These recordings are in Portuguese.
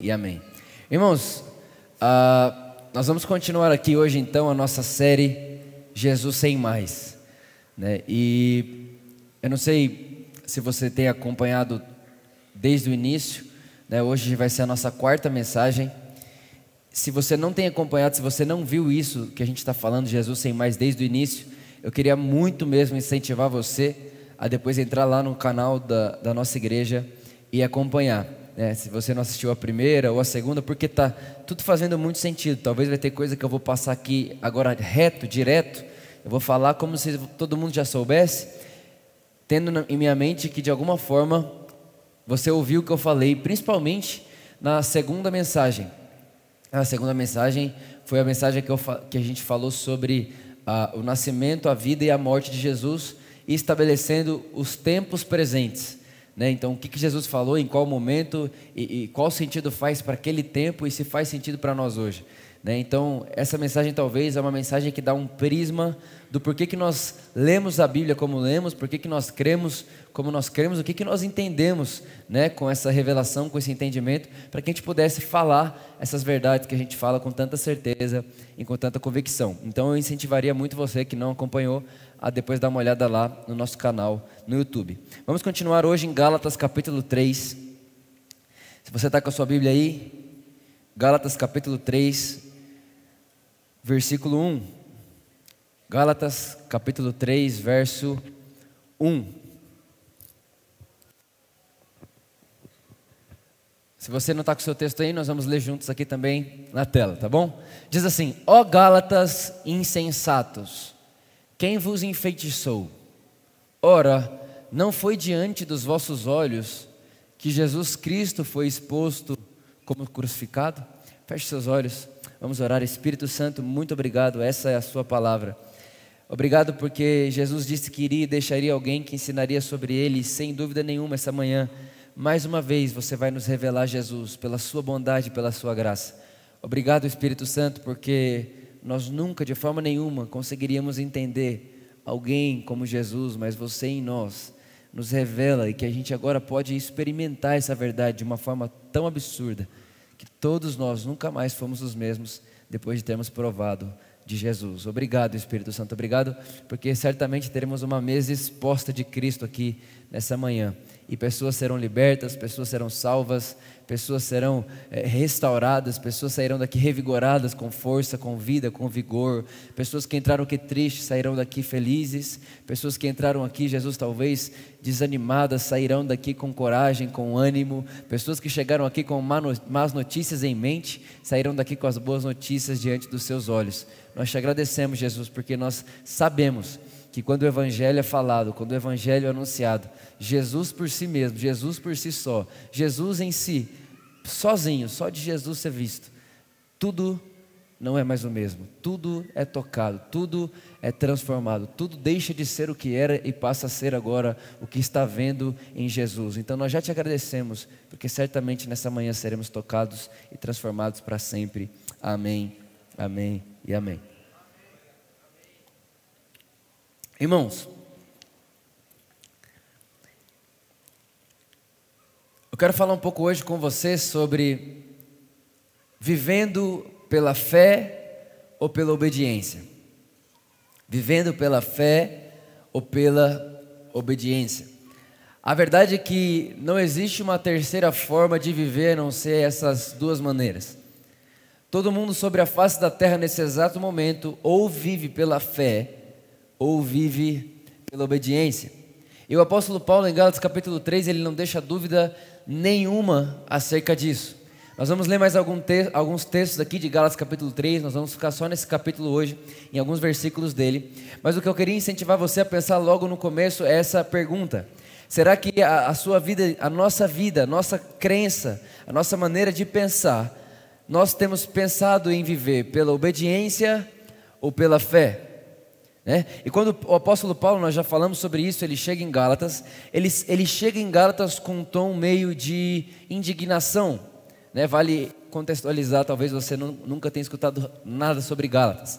e amém. Irmãos, uh, nós vamos continuar aqui hoje então a nossa série Jesus Sem Mais. Né? E eu não sei se você tem acompanhado desde o início, né? hoje vai ser a nossa quarta mensagem. Se você não tem acompanhado, se você não viu isso que a gente está falando, Jesus Sem Mais, desde o início, eu queria muito mesmo incentivar você a depois entrar lá no canal da, da nossa igreja e acompanhar. Né? Se você não assistiu a primeira ou a segunda, porque está tudo fazendo muito sentido. Talvez vai ter coisa que eu vou passar aqui agora reto, direto. Eu vou falar como se todo mundo já soubesse, tendo em minha mente que de alguma forma você ouviu o que eu falei, principalmente na segunda mensagem. A segunda mensagem foi a mensagem que, eu, que a gente falou sobre ah, o nascimento, a vida e a morte de Jesus estabelecendo os tempos presentes. Né? Então, o que, que Jesus falou, em qual momento e, e qual sentido faz para aquele tempo e se faz sentido para nós hoje. Né? Então, essa mensagem talvez é uma mensagem que dá um prisma do porquê que nós lemos a Bíblia como lemos, porquê que nós cremos como nós cremos, o que, que nós entendemos né, com essa revelação, com esse entendimento, para que a gente pudesse falar essas verdades que a gente fala com tanta certeza e com tanta convicção. Então, eu incentivaria muito você que não acompanhou a depois dar uma olhada lá no nosso canal no YouTube. Vamos continuar hoje em Gálatas capítulo 3. Se você está com a sua Bíblia aí, Gálatas capítulo 3, versículo 1. Gálatas capítulo 3, verso 1. Se você não está com o seu texto aí, nós vamos ler juntos aqui também na tela, tá bom? Diz assim: Ó Gálatas insensatos quem vos enfeitiçou? Ora, não foi diante dos vossos olhos que Jesus Cristo foi exposto como crucificado? Feche seus olhos, vamos orar. Espírito Santo, muito obrigado, essa é a Sua palavra. Obrigado porque Jesus disse que iria e deixaria alguém que ensinaria sobre ele, sem dúvida nenhuma, essa manhã. Mais uma vez você vai nos revelar Jesus, pela Sua bondade, pela Sua graça. Obrigado, Espírito Santo, porque nós nunca, de forma nenhuma, conseguiríamos entender alguém como Jesus, mas você em nós nos revela e que a gente agora pode experimentar essa verdade de uma forma tão absurda que todos nós nunca mais fomos os mesmos depois de termos provado de Jesus. Obrigado, Espírito Santo, obrigado, porque certamente teremos uma mesa exposta de Cristo aqui nessa manhã e pessoas serão libertas, pessoas serão salvas, pessoas serão é, restauradas, pessoas sairão daqui revigoradas, com força, com vida, com vigor. Pessoas que entraram aqui tristes sairão daqui felizes. Pessoas que entraram aqui, Jesus, talvez desanimadas, sairão daqui com coragem, com ânimo. Pessoas que chegaram aqui com más notícias em mente, sairão daqui com as boas notícias diante dos seus olhos. Nós te agradecemos, Jesus, porque nós sabemos que quando o Evangelho é falado, quando o Evangelho é anunciado, Jesus por si mesmo, Jesus por si só, Jesus em si, sozinho, só de Jesus ser visto, tudo não é mais o mesmo, tudo é tocado, tudo é transformado, tudo deixa de ser o que era e passa a ser agora o que está vendo em Jesus. Então nós já te agradecemos, porque certamente nessa manhã seremos tocados e transformados para sempre. Amém, amém e amém. Irmãos, eu quero falar um pouco hoje com você sobre vivendo pela fé ou pela obediência. Vivendo pela fé ou pela obediência. A verdade é que não existe uma terceira forma de viver a não ser essas duas maneiras. Todo mundo sobre a face da terra nesse exato momento ou vive pela fé ou vive pela obediência. E o apóstolo Paulo, em Gálatas capítulo 3, ele não deixa dúvida nenhuma acerca disso. Nós vamos ler mais te alguns textos aqui de Gálatas capítulo 3, nós vamos ficar só nesse capítulo hoje, em alguns versículos dele. Mas o que eu queria incentivar você a pensar logo no começo é essa pergunta: será que a, a sua vida, a nossa vida, a nossa crença, a nossa maneira de pensar, nós temos pensado em viver pela obediência ou pela fé? Né? E quando o apóstolo Paulo, nós já falamos sobre isso, ele chega em Gálatas, ele, ele chega em Gálatas com um tom meio de indignação. Né? Vale contextualizar, talvez você não, nunca tenha escutado nada sobre Gálatas.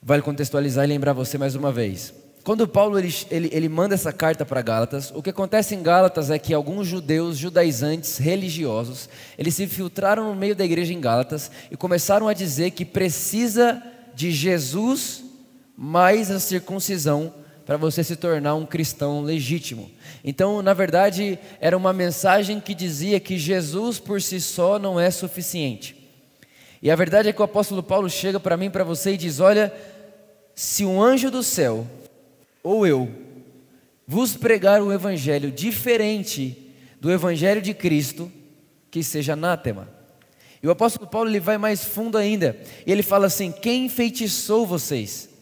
Vale contextualizar e lembrar você mais uma vez. quando Paulo ele, ele, ele manda essa carta para Gálatas, o que acontece em Gálatas é que alguns judeus judaizantes religiosos, eles se infiltraram no meio da igreja em Gálatas e começaram a dizer que precisa de Jesus mais a circuncisão para você se tornar um cristão legítimo. Então, na verdade, era uma mensagem que dizia que Jesus por si só não é suficiente. E a verdade é que o apóstolo Paulo chega para mim, para você e diz: Olha, se um anjo do céu ou eu vos pregar o evangelho diferente do evangelho de Cristo, que seja anátema. E o apóstolo Paulo ele vai mais fundo ainda. Ele fala assim: Quem enfeitiçou vocês?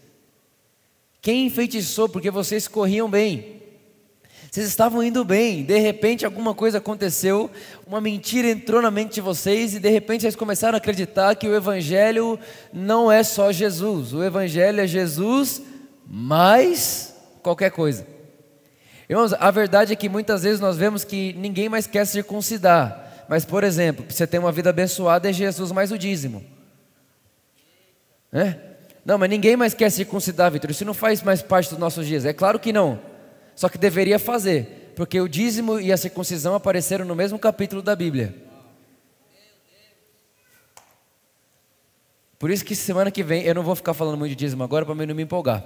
Quem enfeitiçou porque vocês corriam bem? Vocês estavam indo bem, de repente alguma coisa aconteceu, uma mentira entrou na mente de vocês e de repente vocês começaram a acreditar que o Evangelho não é só Jesus, o Evangelho é Jesus mais qualquer coisa. Irmãos, a verdade é que muitas vezes nós vemos que ninguém mais quer circuncidar, mas por exemplo, para você ter uma vida abençoada é Jesus mais o dízimo. É? Não, mas ninguém mais quer circuncidar, Vitor, isso não faz mais parte dos nossos dias. É claro que não. Só que deveria fazer, porque o dízimo e a circuncisão apareceram no mesmo capítulo da Bíblia. Por isso que semana que vem, eu não vou ficar falando muito de dízimo agora para não me empolgar.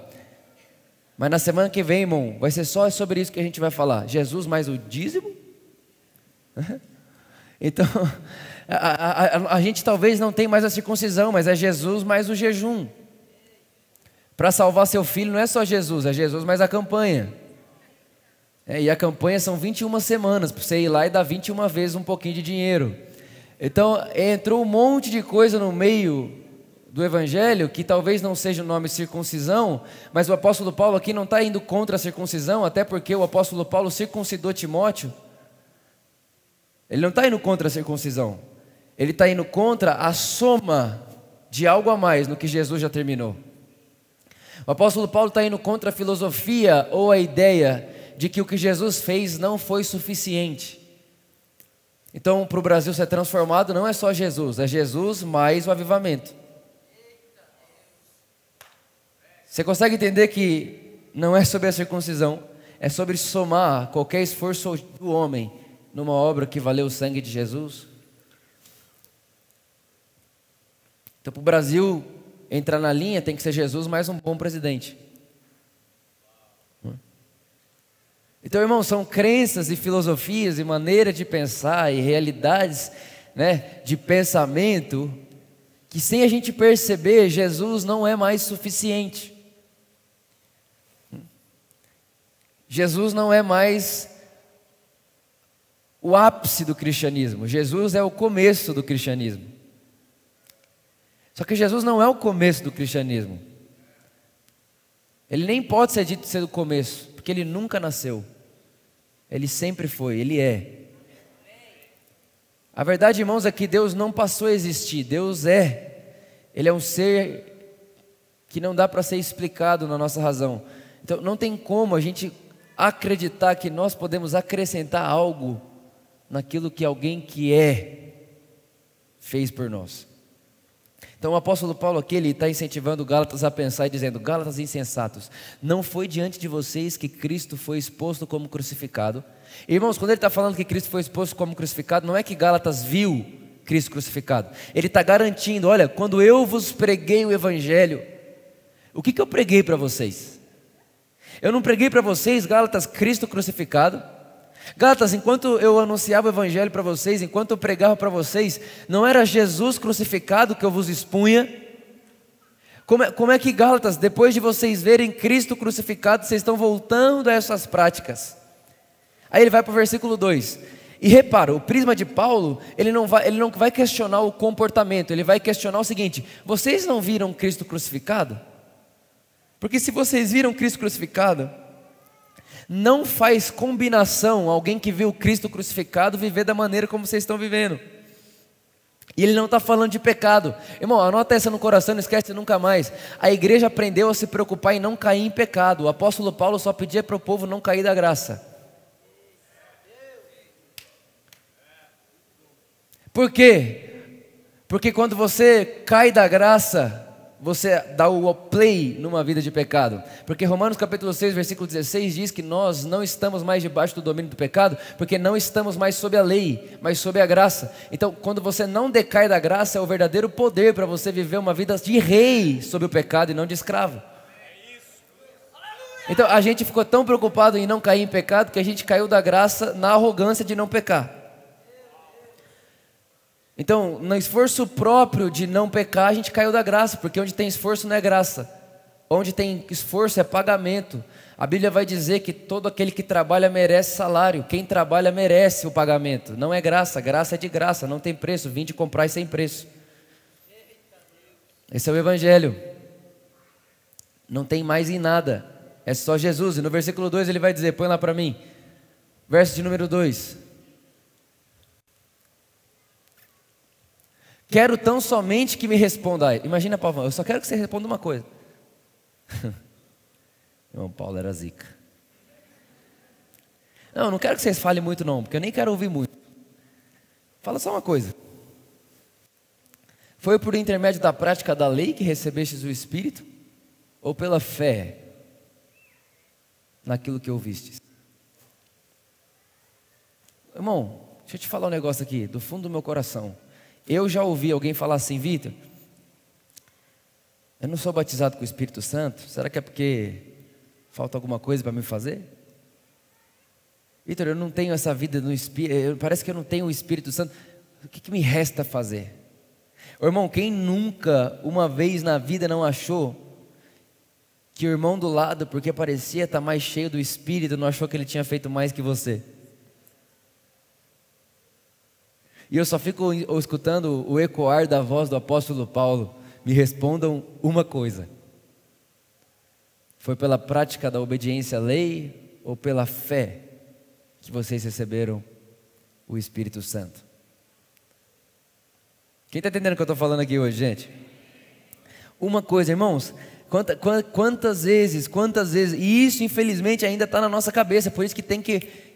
Mas na semana que vem, irmão, vai ser só sobre isso que a gente vai falar. Jesus mais o dízimo? Então, a, a, a, a gente talvez não tenha mais a circuncisão, mas é Jesus mais o jejum. Para salvar seu filho não é só Jesus, é Jesus mais a campanha. É, e a campanha são 21 semanas, para você ir lá e dar 21 vezes um pouquinho de dinheiro. Então, entrou um monte de coisa no meio do Evangelho, que talvez não seja o nome circuncisão, mas o apóstolo Paulo aqui não está indo contra a circuncisão, até porque o apóstolo Paulo circuncidou Timóteo. Ele não está indo contra a circuncisão, ele está indo contra a soma de algo a mais no que Jesus já terminou. O apóstolo Paulo está indo contra a filosofia ou a ideia de que o que Jesus fez não foi suficiente. Então, para o Brasil ser transformado, não é só Jesus, é Jesus mais o avivamento. Você consegue entender que não é sobre a circuncisão, é sobre somar qualquer esforço do homem numa obra que valeu o sangue de Jesus? Então, para o Brasil entrar na linha, tem que ser Jesus mais um bom presidente. Então, irmão, são crenças e filosofias e maneira de pensar e realidades né, de pensamento que, sem a gente perceber, Jesus não é mais suficiente. Jesus não é mais o ápice do cristianismo, Jesus é o começo do cristianismo. Só que Jesus não é o começo do cristianismo. Ele nem pode ser dito ser o começo porque ele nunca nasceu. Ele sempre foi, ele é. A verdade, irmãos, é que Deus não passou a existir, Deus é. Ele é um ser que não dá para ser explicado na nossa razão. Então, não tem como a gente acreditar que nós podemos acrescentar algo naquilo que alguém que é fez por nós. Então o apóstolo Paulo aqui está incentivando Gálatas a pensar e dizendo: Gálatas insensatos, não foi diante de vocês que Cristo foi exposto como crucificado. Irmãos, quando ele está falando que Cristo foi exposto como crucificado, não é que Gálatas viu Cristo crucificado. Ele está garantindo: olha, quando eu vos preguei o Evangelho, o que, que eu preguei para vocês? Eu não preguei para vocês, Gálatas, Cristo crucificado. Gatas, enquanto eu anunciava o Evangelho para vocês, enquanto eu pregava para vocês, não era Jesus crucificado que eu vos expunha? Como é, como é que, Gálatas, depois de vocês verem Cristo crucificado, vocês estão voltando a essas práticas? Aí ele vai para o versículo 2. E repara, o prisma de Paulo, ele não, vai, ele não vai questionar o comportamento, ele vai questionar o seguinte: vocês não viram Cristo crucificado? Porque se vocês viram Cristo crucificado, não faz combinação alguém que viu Cristo crucificado viver da maneira como vocês estão vivendo. E ele não está falando de pecado. Irmão, anota essa no coração, não esquece nunca mais. A igreja aprendeu a se preocupar em não cair em pecado. O apóstolo Paulo só pedia para o povo não cair da graça. Por quê? Porque quando você cai da graça, você dá o play numa vida de pecado. Porque Romanos capítulo 6, versículo 16 diz que nós não estamos mais debaixo do domínio do pecado, porque não estamos mais sob a lei, mas sob a graça. Então, quando você não decai da graça, é o verdadeiro poder para você viver uma vida de rei sobre o pecado e não de escravo. Então, a gente ficou tão preocupado em não cair em pecado que a gente caiu da graça na arrogância de não pecar. Então, no esforço próprio de não pecar, a gente caiu da graça, porque onde tem esforço não é graça. Onde tem esforço é pagamento. A Bíblia vai dizer que todo aquele que trabalha merece salário. Quem trabalha merece o pagamento. Não é graça, graça é de graça, não tem preço. Vim de comprar sem preço. Esse é o Evangelho. Não tem mais em nada. É só Jesus. E no versículo 2 ele vai dizer: põe lá para mim. Verso de número 2. Quero tão somente que me responda. Imagina, Paulo, eu só quero que você responda uma coisa. Irmão Paulo era zica. Não, não quero que vocês falem muito, não, porque eu nem quero ouvir muito. Fala só uma coisa. Foi por intermédio da prática da lei que recebestes o Espírito? Ou pela fé naquilo que ouvistes? Irmão, deixa eu te falar um negócio aqui, do fundo do meu coração. Eu já ouvi alguém falar assim, Vitor, eu não sou batizado com o Espírito Santo, será que é porque falta alguma coisa para me fazer? Vitor, eu não tenho essa vida no Espírito, parece que eu não tenho o Espírito Santo, o que, que me resta fazer? Ô, irmão, quem nunca, uma vez na vida, não achou que o irmão do lado, porque parecia estar mais cheio do Espírito, não achou que ele tinha feito mais que você? E eu só fico escutando o ecoar da voz do apóstolo Paulo. Me respondam uma coisa: foi pela prática da obediência à lei ou pela fé que vocês receberam o Espírito Santo? Quem está entendendo o que eu estou falando aqui hoje, gente? Uma coisa, irmãos, quantas, vezes, quantas vezes, e isso infelizmente ainda está na nossa cabeça, por isso que tem que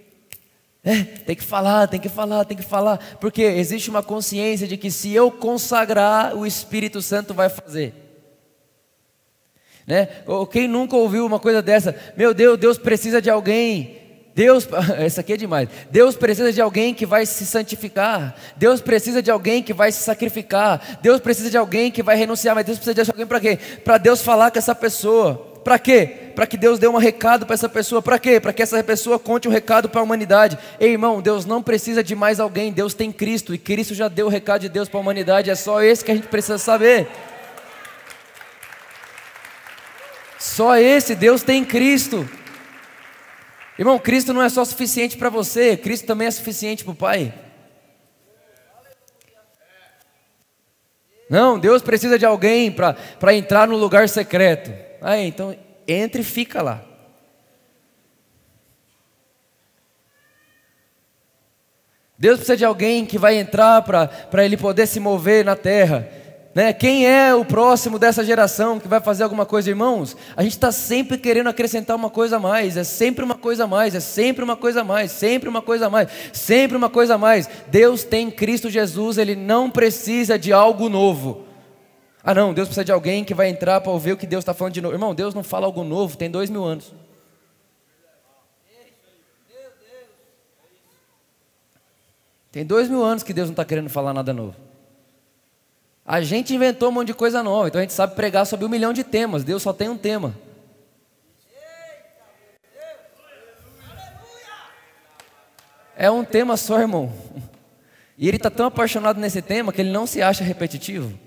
é, tem que falar, tem que falar, tem que falar, porque existe uma consciência de que se eu consagrar, o Espírito Santo vai fazer. Né? Quem nunca ouviu uma coisa dessa? Meu Deus, Deus precisa de alguém. Deus, essa aqui é demais. Deus precisa de alguém que vai se santificar. Deus precisa de alguém que vai se sacrificar. Deus precisa de alguém que vai renunciar. Mas Deus precisa de alguém para quê? Para Deus falar com essa pessoa. Para quê? Para que Deus dê um recado para essa pessoa. Para quê? Para que essa pessoa conte um recado para a humanidade. Ei, irmão, Deus não precisa de mais alguém. Deus tem Cristo. E Cristo já deu o recado de Deus para a humanidade. É só esse que a gente precisa saber. Só esse, Deus tem Cristo. Irmão, Cristo não é só suficiente para você, Cristo também é suficiente para o Pai. Não, Deus precisa de alguém para entrar no lugar secreto. Ah, então entre e fica lá. Deus precisa de alguém que vai entrar para ele poder se mover na terra. Né? Quem é o próximo dessa geração que vai fazer alguma coisa, irmãos? A gente está sempre querendo acrescentar uma coisa a mais, é sempre uma coisa a mais, é sempre uma coisa a mais, sempre uma coisa a mais, sempre uma coisa a mais. Deus tem Cristo Jesus, Ele não precisa de algo novo. Ah, não, Deus precisa de alguém que vai entrar para ouvir o que Deus está falando de novo. Irmão, Deus não fala algo novo, tem dois mil anos. Tem dois mil anos que Deus não está querendo falar nada novo. A gente inventou um monte de coisa nova, então a gente sabe pregar sobre um milhão de temas. Deus só tem um tema. É um tema só, irmão. E ele está tão apaixonado nesse tema que ele não se acha repetitivo.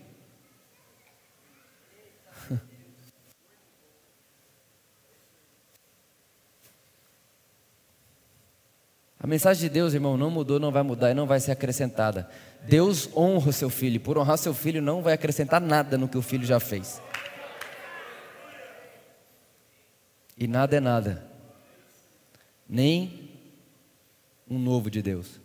A mensagem de Deus, irmão, não mudou, não vai mudar e não vai ser acrescentada. Deus honra o seu filho, por honrar seu filho, não vai acrescentar nada no que o filho já fez. E nada é nada, nem um novo de Deus.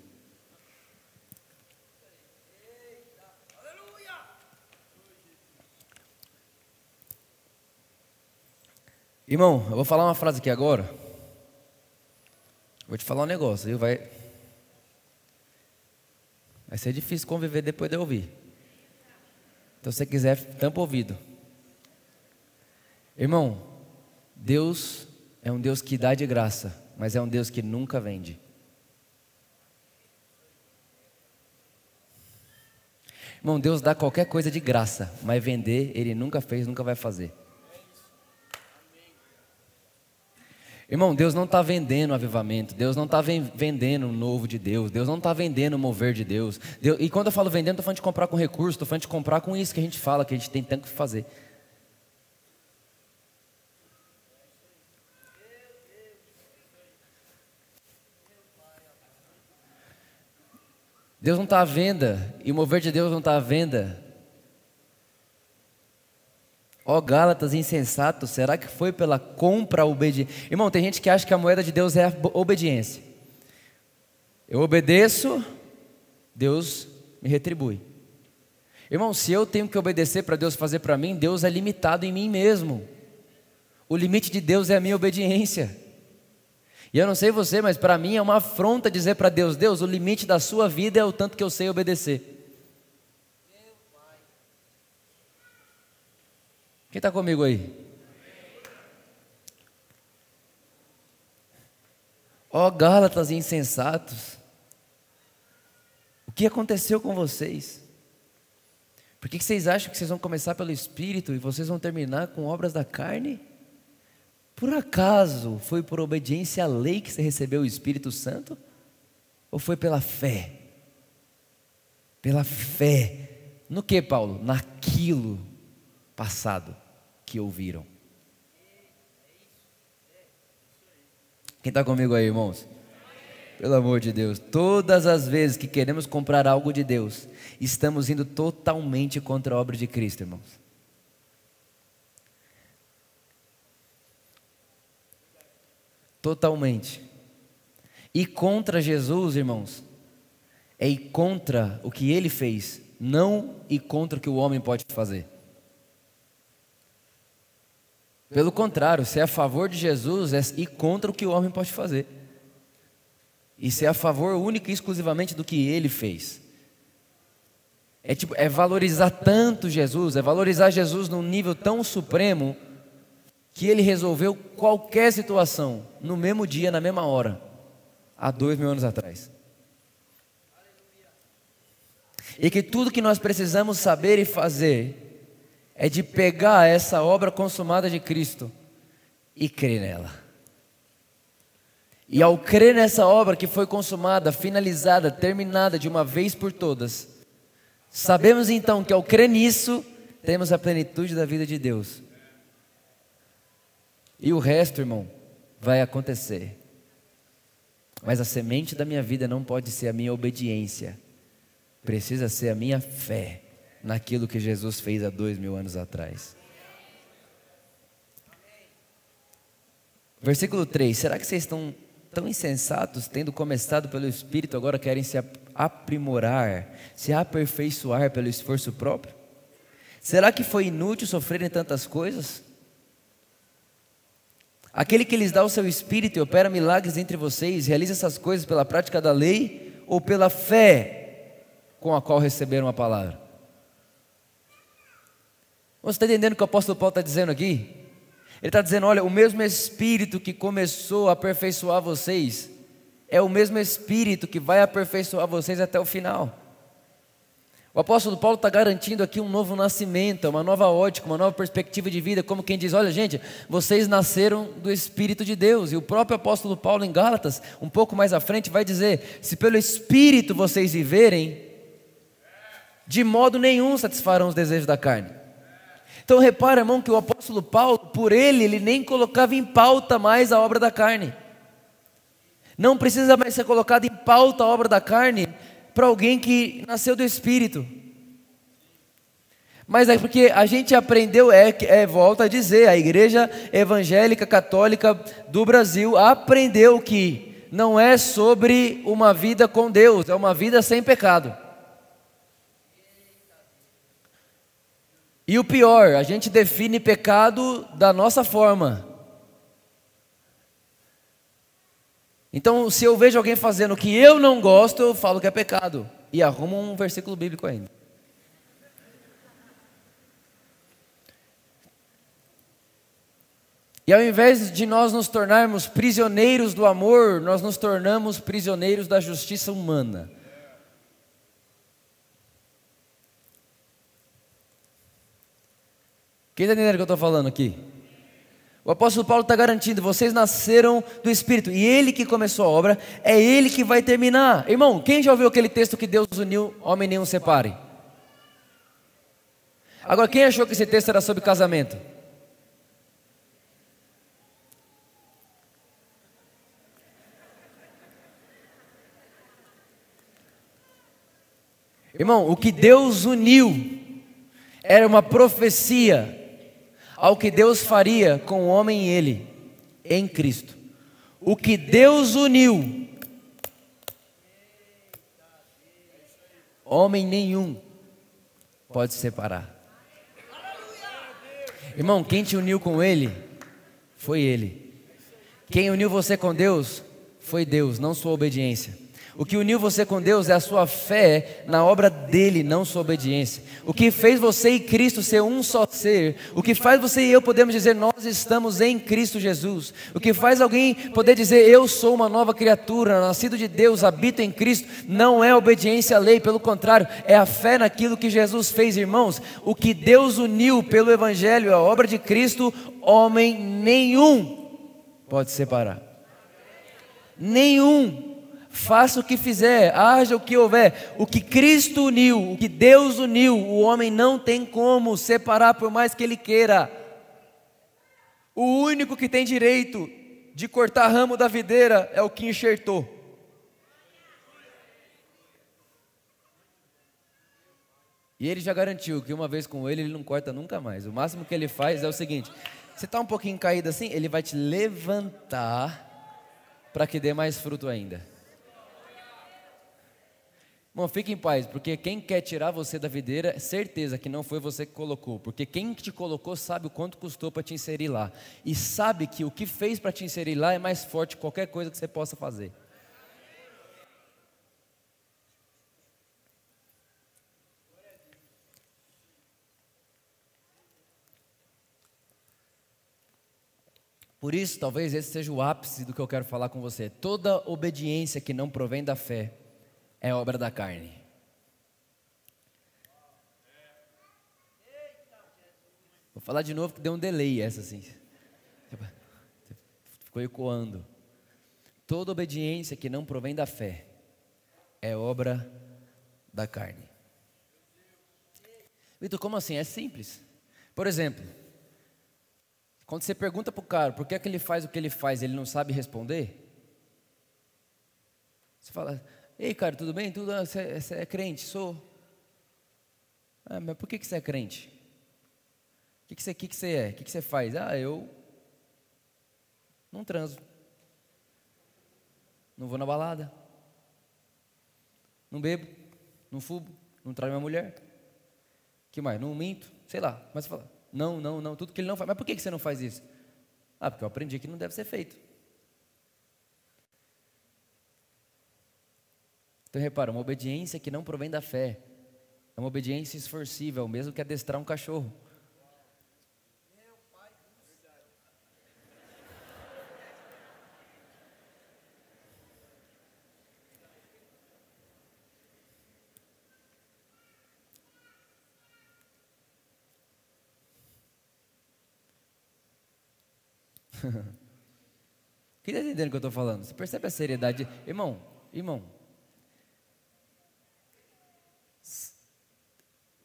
Irmão, eu vou falar uma frase aqui agora. Vou te falar um negócio, viu? Vai, vai ser difícil conviver depois de ouvir. Então, se você quiser, tampa o ouvido. Irmão, Deus é um Deus que dá de graça, mas é um Deus que nunca vende. Irmão, Deus dá qualquer coisa de graça, mas vender Ele nunca fez, nunca vai fazer. Irmão, Deus não está vendendo avivamento, Deus não está vendendo o novo de Deus, Deus não está vendendo o mover de Deus. Deus. E quando eu falo vendendo, estou falando de comprar com recurso, estou falando de comprar com isso que a gente fala, que a gente tem tanto que fazer. Deus não está à venda, e o mover de Deus não está à venda. Ó oh, Gálatas insensatos, será que foi pela compra obediência? Irmão, tem gente que acha que a moeda de Deus é a obediência. Eu obedeço, Deus me retribui. Irmão, se eu tenho que obedecer para Deus fazer para mim, Deus é limitado em mim mesmo. O limite de Deus é a minha obediência. E eu não sei você, mas para mim é uma afronta dizer para Deus: Deus, o limite da sua vida é o tanto que eu sei obedecer. Quem está comigo aí? Ó oh, Gálatas insensatos, o que aconteceu com vocês? Por que vocês acham que vocês vão começar pelo Espírito e vocês vão terminar com obras da carne? Por acaso foi por obediência à lei que você recebeu o Espírito Santo? Ou foi pela fé? Pela fé. No que, Paulo? Naquilo passado que ouviram. Quem está comigo aí, irmãos? Pelo amor de Deus, todas as vezes que queremos comprar algo de Deus, estamos indo totalmente contra a obra de Cristo, irmãos. Totalmente. E contra Jesus, irmãos, é ir contra o que ele fez, não e contra o que o homem pode fazer. Pelo contrário, ser a favor de Jesus é ir contra o que o homem pode fazer. E ser a favor única e exclusivamente do que ele fez. É, tipo, é valorizar tanto Jesus, é valorizar Jesus num nível tão supremo que ele resolveu qualquer situação no mesmo dia, na mesma hora, há dois mil anos atrás. E que tudo que nós precisamos saber e fazer é de pegar essa obra consumada de Cristo e crer nela. E ao crer nessa obra que foi consumada, finalizada, terminada de uma vez por todas, sabemos então que ao crer nisso, temos a plenitude da vida de Deus e o resto, irmão, vai acontecer. Mas a semente da minha vida não pode ser a minha obediência, precisa ser a minha fé naquilo que Jesus fez há dois mil anos atrás. Versículo 3: Será que vocês estão tão insensatos, tendo começado pelo Espírito, agora querem se aprimorar, se aperfeiçoar pelo esforço próprio? Será que foi inútil sofrerem tantas coisas? Aquele que lhes dá o seu espírito e opera milagres entre vocês, realiza essas coisas pela prática da lei ou pela fé com a qual receberam a palavra. Você está entendendo o que o apóstolo Paulo está dizendo aqui? Ele está dizendo: olha, o mesmo espírito que começou a aperfeiçoar vocês, é o mesmo espírito que vai aperfeiçoar vocês até o final. O apóstolo Paulo está garantindo aqui um novo nascimento, uma nova ótica, uma nova perspectiva de vida, como quem diz: olha, gente, vocês nasceram do Espírito de Deus. E o próprio apóstolo Paulo, em Gálatas, um pouco mais à frente, vai dizer: se pelo Espírito vocês viverem, de modo nenhum satisfarão os desejos da carne. Então repara, irmão, que o apóstolo Paulo, por ele, ele nem colocava em pauta mais a obra da carne. Não precisa mais ser colocada em pauta a obra da carne, para alguém que nasceu do Espírito. Mas é porque a gente aprendeu, é, é, volta a dizer, a igreja evangélica católica do Brasil aprendeu que não é sobre uma vida com Deus, é uma vida sem pecado. E o pior, a gente define pecado da nossa forma. Então, se eu vejo alguém fazendo o que eu não gosto, eu falo que é pecado. E arrumo um versículo bíblico ainda. E ao invés de nós nos tornarmos prisioneiros do amor, nós nos tornamos prisioneiros da justiça humana. Quem está entendendo o que eu estou falando aqui? O apóstolo Paulo está garantindo: vocês nasceram do Espírito, e ele que começou a obra, é ele que vai terminar. Irmão, quem já ouviu aquele texto que Deus uniu, homem nenhum separe? Agora, quem achou que esse texto era sobre casamento? Irmão, o que Deus uniu era uma profecia ao que Deus faria com o homem e ele em Cristo. O que Deus uniu, homem nenhum pode separar. Irmão, quem te uniu com ele foi ele. Quem uniu você com Deus foi Deus, não sua obediência. O que uniu você com Deus é a sua fé na obra dele, não sua obediência. O que fez você e Cristo ser um só ser, o que faz você e eu podemos dizer nós estamos em Cristo Jesus. O que faz alguém poder dizer eu sou uma nova criatura, nascido de Deus, habito em Cristo, não é obediência à lei, pelo contrário, é a fé naquilo que Jesus fez, irmãos. O que Deus uniu pelo evangelho, a obra de Cristo, homem nenhum pode separar. Nenhum faça o que fizer, haja o que houver, o que Cristo uniu, o que Deus uniu, o homem não tem como separar por mais que ele queira. O único que tem direito de cortar ramo da videira é o que enxertou. E ele já garantiu que uma vez com ele, ele não corta nunca mais. O máximo que ele faz é o seguinte: você está um pouquinho caído assim, ele vai te levantar para que dê mais fruto ainda. Bom, fique em paz, porque quem quer tirar você da videira, certeza que não foi você que colocou, porque quem te colocou sabe o quanto custou para te inserir lá, e sabe que o que fez para te inserir lá é mais forte que qualquer coisa que você possa fazer. Por isso, talvez esse seja o ápice do que eu quero falar com você. Toda obediência que não provém da fé é obra da carne. Vou falar de novo que deu um delay essa assim. Ficou ecoando. Toda obediência que não provém da fé é obra da carne. Vitor, como assim? É simples. Por exemplo, quando você pergunta para o cara por que, é que ele faz o que ele faz, ele não sabe responder. Você fala, Ei, cara, tudo bem? Tudo, ah, você, você é crente? Sou. Ah, mas por que, você é crente? O que, você, que, que você é? O que, você faz? Ah, eu não transo. Não vou na balada. Não bebo. Não fumo. Não traio minha mulher. que mais? Não minto. Sei lá. Mas você fala, não, não, não. Tudo que ele não faz. Mas por que você não faz isso? Ah, porque eu aprendi que não deve ser feito. Então repara, uma obediência que não provém da fé. É uma obediência esforcível, mesmo que adestrar um cachorro. Quem está entendendo o que eu estou falando? Você percebe a seriedade? Irmão, irmão,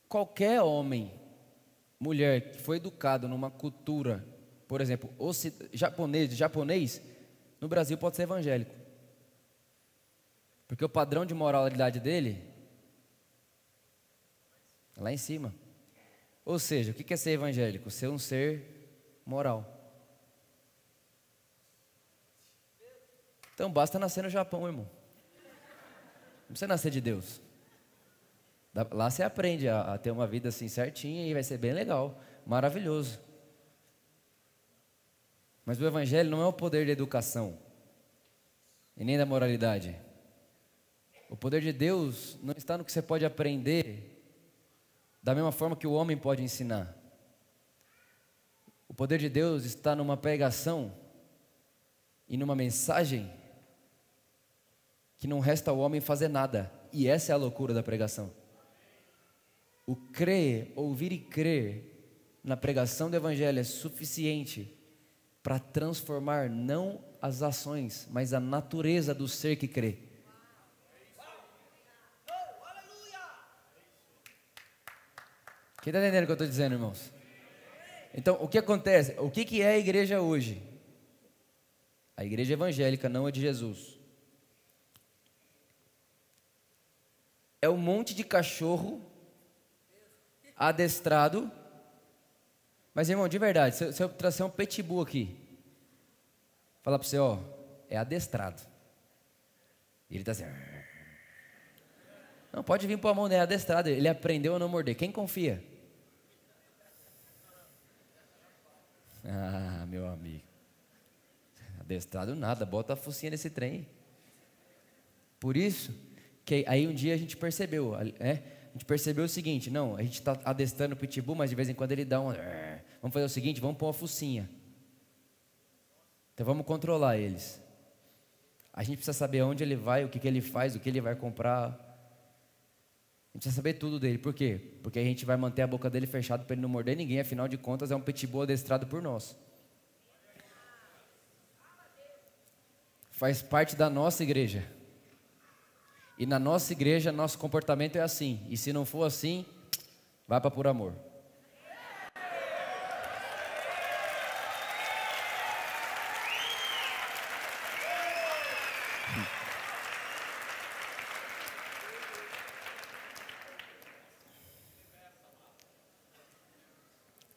qualquer homem, mulher que foi educado numa cultura, por exemplo, japonês, japonês, no Brasil pode ser evangélico. Porque o padrão de moralidade dele é lá em cima. Ou seja, o que é ser evangélico? Ser um ser moral. Então basta nascer no Japão, irmão. Não precisa nascer de Deus. Lá você aprende a, a ter uma vida assim certinha e vai ser bem legal, maravilhoso. Mas o Evangelho não é o poder da educação e nem da moralidade. O poder de Deus não está no que você pode aprender da mesma forma que o homem pode ensinar. O poder de Deus está numa pregação e numa mensagem que não resta ao homem fazer nada. E essa é a loucura da pregação. O crer, ouvir e crer na pregação do Evangelho é suficiente para transformar não as ações, mas a natureza do ser que crê. Quem está entendendo o que eu estou dizendo, irmãos? Então, o que acontece? O que, que é a igreja hoje? A igreja evangélica não é de Jesus. É um monte de cachorro adestrado. Mas, irmão, de verdade, se eu, se eu trazer um pitbull aqui, falar para você, ó, é adestrado. Ele está assim. Não, pode vir pôr a mão nele, é adestrado. Ele aprendeu a não morder. Quem confia? Ah, meu amigo. Adestrado nada, bota a focinha nesse trem. Por isso, que aí um dia a gente percebeu, é, a gente percebeu o seguinte, não, a gente está adestrando o pitbull, mas de vez em quando ele dá um, vamos fazer o seguinte, vamos pôr uma focinha. Então vamos controlar eles. A gente precisa saber onde ele vai, o que, que ele faz, o que ele vai comprar. A gente precisa saber tudo dele. Por quê? Porque a gente vai manter a boca dele fechada para ele não morder ninguém. Afinal de contas, é um pitbull adestrado por nós. Faz parte da nossa igreja. E na nossa igreja, nosso comportamento é assim. E se não for assim, vai para por amor.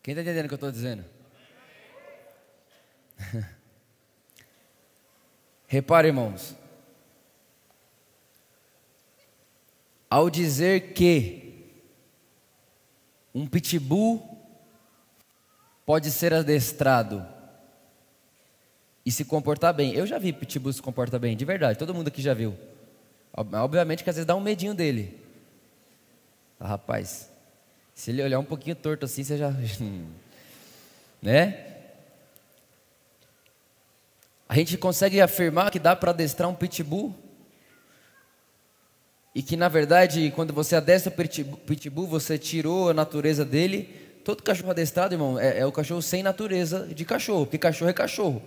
Quem está entendendo o que eu estou dizendo? Repare, irmãos. Ao dizer que um pitbull pode ser adestrado e se comportar bem. Eu já vi pitbull se comportar bem, de verdade. Todo mundo aqui já viu. Obviamente que às vezes dá um medinho dele. Ah, rapaz, se ele olhar um pouquinho torto assim, você já. né? A gente consegue afirmar que dá para adestrar um pitbull? E que na verdade, quando você adestra o pitbull, você tirou a natureza dele. Todo cachorro adestrado, irmão, é, é o cachorro sem natureza de cachorro, porque cachorro é cachorro.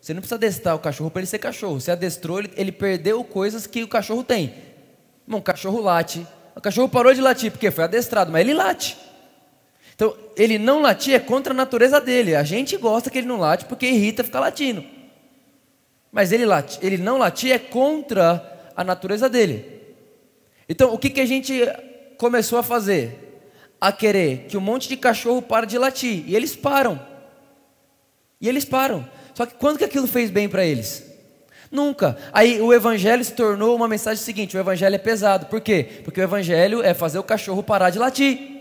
Você não precisa adestrar o cachorro para ele ser cachorro. Você adestrou, ele, ele perdeu coisas que o cachorro tem. Irmão, o cachorro late, o cachorro parou de latir porque foi adestrado, mas ele late. Então, ele não latir é contra a natureza dele. A gente gosta que ele não late porque irrita ficar latindo. Mas ele, late, ele não latir é contra a natureza dele. Então, o que, que a gente começou a fazer? A querer que um monte de cachorro pare de latir. E eles param. E eles param. Só que quando que aquilo fez bem para eles? Nunca. Aí o evangelho se tornou uma mensagem seguinte: o evangelho é pesado. Por quê? Porque o evangelho é fazer o cachorro parar de latir.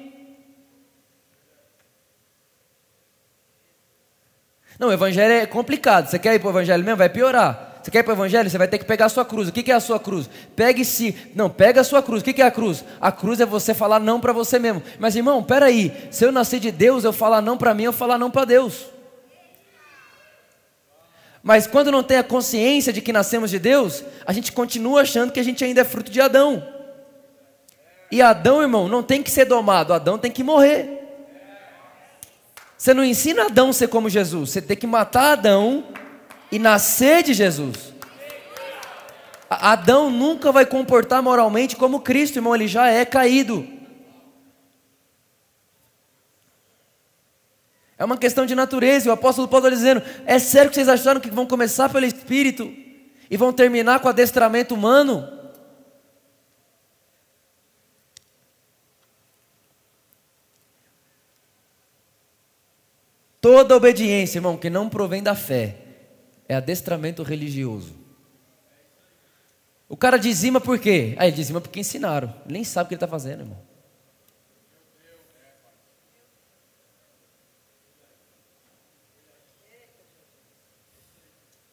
Não, o evangelho é complicado. Você quer ir para o evangelho mesmo? Vai piorar. Você quer ir para o evangelho? Você vai ter que pegar a sua cruz. O que é a sua cruz? Pegue se. Não, pega a sua cruz. O que é a cruz? A cruz é você falar não para você mesmo. Mas irmão, peraí. Se eu nascer de Deus, eu falar não para mim, eu falar não para Deus. Mas quando não tem a consciência de que nascemos de Deus, a gente continua achando que a gente ainda é fruto de Adão. E Adão, irmão, não tem que ser domado, Adão tem que morrer. Você não ensina Adão a ser como Jesus, você tem que matar Adão e nascer de Jesus. Adão nunca vai comportar moralmente como Cristo, irmão, ele já é caído. É uma questão de natureza. O apóstolo Paulo está dizendo: é sério que vocês acharam que vão começar pelo Espírito e vão terminar com adestramento humano? Toda obediência, irmão, que não provém da fé, é adestramento religioso. O cara dizima por quê? Ah, ele dizima porque ensinaram. Ele nem sabe o que ele está fazendo, irmão.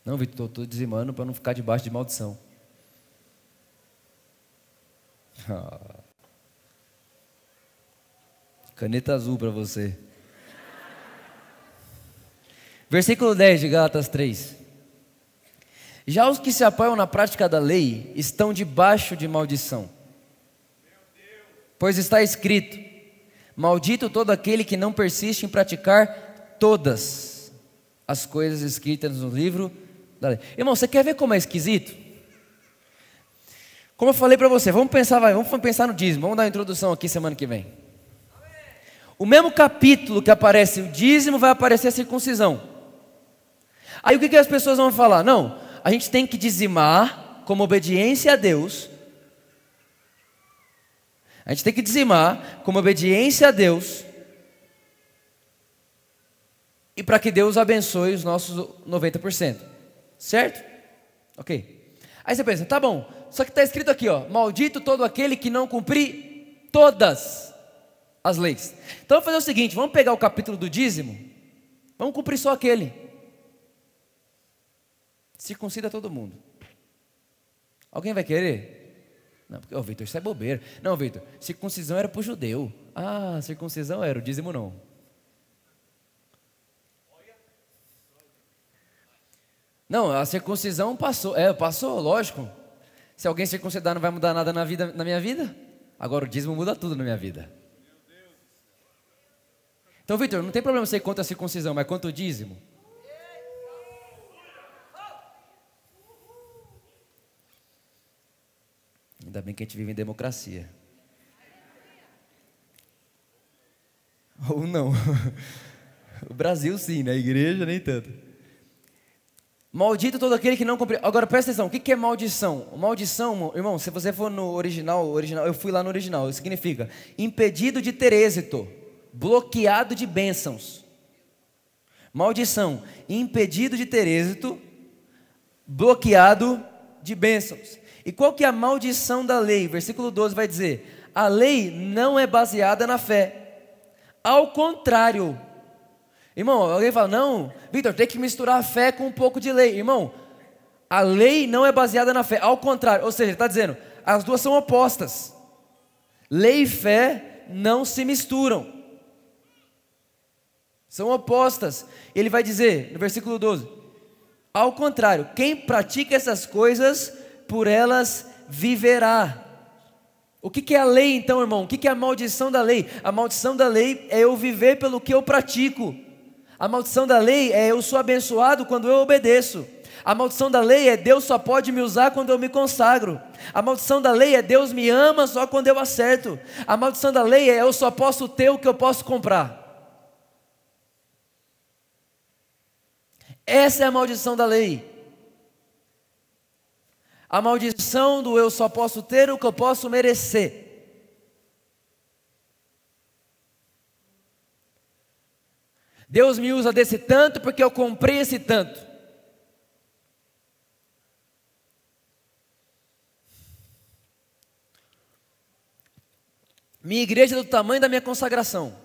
Não, Vitor, estou dizimando para não ficar debaixo de maldição. Caneta azul para você. Versículo 10 de Gálatas 3. Já os que se apoiam na prática da lei estão debaixo de maldição. Pois está escrito: Maldito todo aquele que não persiste em praticar todas as coisas escritas no livro da lei. Irmão, você quer ver como é esquisito? Como eu falei para você, vamos pensar, vai, vamos pensar no dízimo. Vamos dar uma introdução aqui semana que vem. O mesmo capítulo que aparece o dízimo vai aparecer a circuncisão. Aí o que, que as pessoas vão falar? Não, a gente tem que dizimar como obediência a Deus. A gente tem que dizimar como obediência a Deus. E para que Deus abençoe os nossos 90%. Certo? Ok. Aí você pensa, tá bom, só que está escrito aqui, ó, maldito todo aquele que não cumprir todas as leis. Então vamos fazer o seguinte, vamos pegar o capítulo do dízimo, vamos cumprir só aquele. Circuncida todo mundo. Alguém vai querer? Não, porque, oh, Vitor, isso é bobeira. Não, Vitor, circuncisão era para o judeu. Ah, circuncisão era, o dízimo não. Não, a circuncisão passou. É, passou, lógico. Se alguém circuncidar não vai mudar nada na, vida, na minha vida. Agora o dízimo muda tudo na minha vida. Então, Vitor, não tem problema você contra a circuncisão, mas quanto o dízimo? Ainda bem que a gente vive em democracia. Ou não. O Brasil sim, né? igreja nem tanto. Maldito todo aquele que não cumpre. Agora presta atenção, o que é maldição? Maldição, irmão, se você for no original, original, eu fui lá no original, significa impedido de ter êxito, bloqueado de bênçãos. Maldição, impedido de ter êxito, bloqueado de bênçãos. E qual que é a maldição da lei? Versículo 12 vai dizer: a lei não é baseada na fé. Ao contrário, Irmão, alguém fala, não, Victor, tem que misturar a fé com um pouco de lei. Irmão, a lei não é baseada na fé, ao contrário, ou seja, está dizendo, as duas são opostas. Lei e fé não se misturam. São opostas. Ele vai dizer, no versículo 12: Ao contrário, quem pratica essas coisas, por elas viverá. O que é a lei então, irmão? O que é a maldição da lei? A maldição da lei é eu viver pelo que eu pratico. A maldição da lei é eu sou abençoado quando eu obedeço. A maldição da lei é Deus só pode me usar quando eu me consagro. A maldição da lei é Deus me ama só quando eu acerto. A maldição da lei é eu só posso ter o que eu posso comprar. Essa é a maldição da lei. A maldição do eu só posso ter o que eu posso merecer. Deus me usa desse tanto porque eu comprei esse tanto. Minha igreja é do tamanho da minha consagração.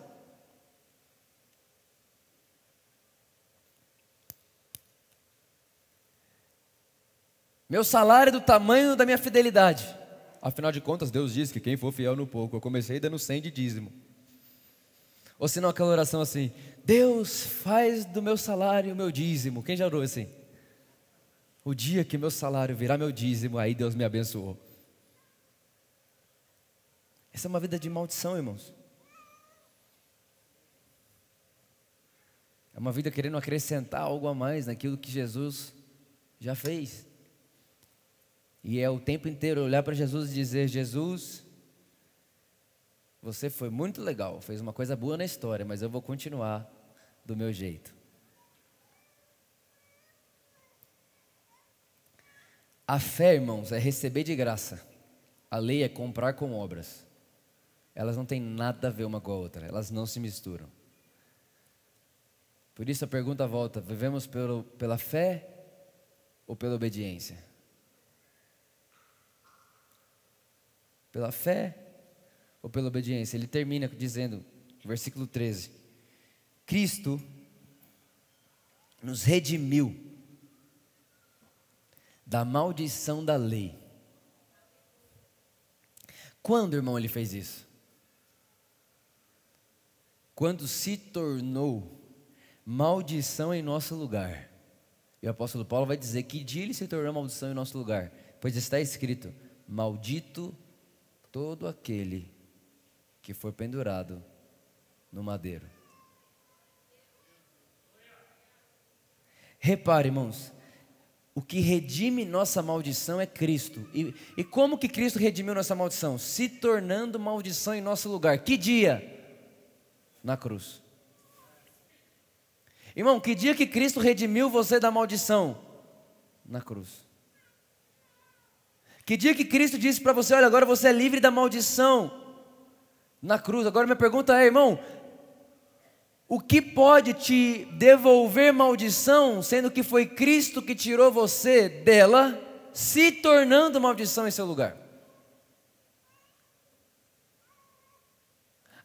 Meu salário é do tamanho da minha fidelidade. Afinal de contas, Deus diz que quem for fiel no pouco, eu comecei dando 100 de dízimo. Ou se não aquela oração assim, Deus faz do meu salário o meu dízimo. Quem já orou assim? O dia que meu salário virar meu dízimo, aí Deus me abençoou. Essa é uma vida de maldição, irmãos. É uma vida querendo acrescentar algo a mais naquilo que Jesus já fez. E é o tempo inteiro olhar para Jesus e dizer: Jesus, você foi muito legal, fez uma coisa boa na história, mas eu vou continuar do meu jeito. A fé, irmãos, é receber de graça. A lei é comprar com obras. Elas não têm nada a ver uma com a outra, elas não se misturam. Por isso a pergunta volta: vivemos pelo, pela fé ou pela obediência? Pela fé ou pela obediência? Ele termina dizendo, versículo 13: Cristo nos redimiu da maldição da lei. Quando, irmão, ele fez isso? Quando se tornou maldição em nosso lugar. E o apóstolo Paulo vai dizer que dia ele se tornou maldição em nosso lugar, pois está escrito: Maldito todo aquele que for pendurado no madeiro. Repare, irmãos, o que redime nossa maldição é Cristo. E, e como que Cristo redimiu nossa maldição? Se tornando maldição em nosso lugar. Que dia? Na cruz. Irmão, que dia que Cristo redimiu você da maldição? Na cruz. Que dia que Cristo disse para você: olha, agora você é livre da maldição? Na cruz. Agora minha pergunta é, irmão, o que pode te devolver maldição, sendo que foi Cristo que tirou você dela, se tornando maldição em seu lugar?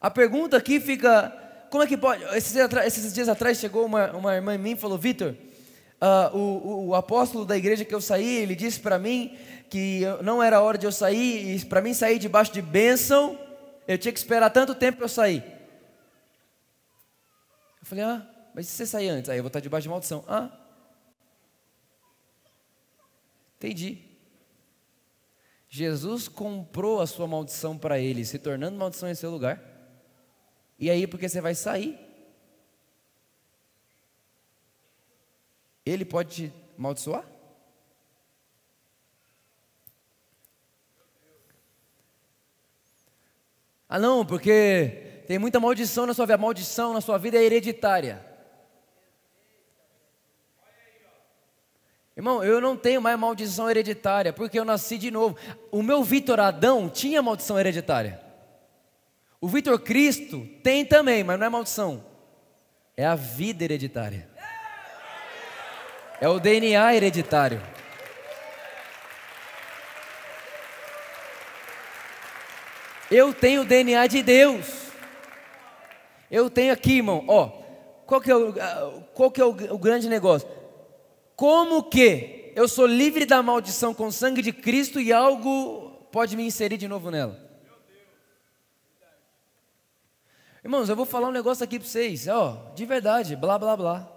A pergunta aqui fica: como é que pode? Esses dias atrás, esses dias atrás chegou uma, uma irmã em mim e falou: Vitor, uh, o, o, apóstolo da igreja que eu saí, ele disse para mim que não era hora de eu sair, e para mim sair debaixo de bênção, eu tinha que esperar tanto tempo para eu sair. Eu falei, ah, mas se você sair antes? Aí eu vou estar debaixo de maldição. Ah, entendi. Jesus comprou a sua maldição para ele, se tornando maldição em seu lugar. E aí, porque você vai sair, ele pode te amaldiçoar? Ah, não, porque tem muita maldição na sua vida. A maldição na sua vida é hereditária. Irmão, eu não tenho mais maldição hereditária, porque eu nasci de novo. O meu Vitor Adão tinha maldição hereditária. O Vitor Cristo tem também, mas não é maldição. É a vida hereditária. É o DNA hereditário. Eu tenho o DNA de Deus. Eu tenho aqui, irmão, ó, qual que é o, qual que é o, o grande negócio? Como que eu sou livre da maldição com o sangue de Cristo e algo pode me inserir de novo nela? Irmãos, eu vou falar um negócio aqui para vocês, ó, de verdade, blá blá blá.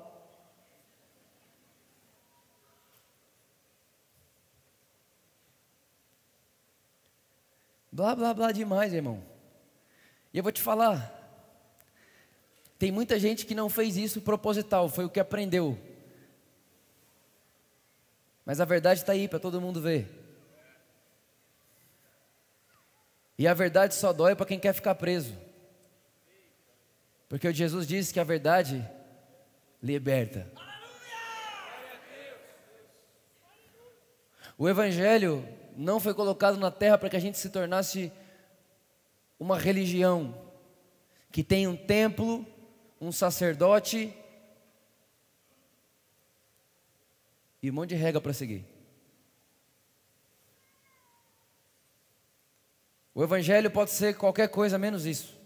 Blá blá blá demais, irmão. E eu vou te falar, tem muita gente que não fez isso proposital, foi o que aprendeu. Mas a verdade está aí para todo mundo ver. E a verdade só dói para quem quer ficar preso. Porque o Jesus disse que a verdade liberta. O Evangelho não foi colocado na terra para que a gente se tornasse uma religião que tem um templo um sacerdote e um monte de regra para seguir. O Evangelho pode ser qualquer coisa menos isso.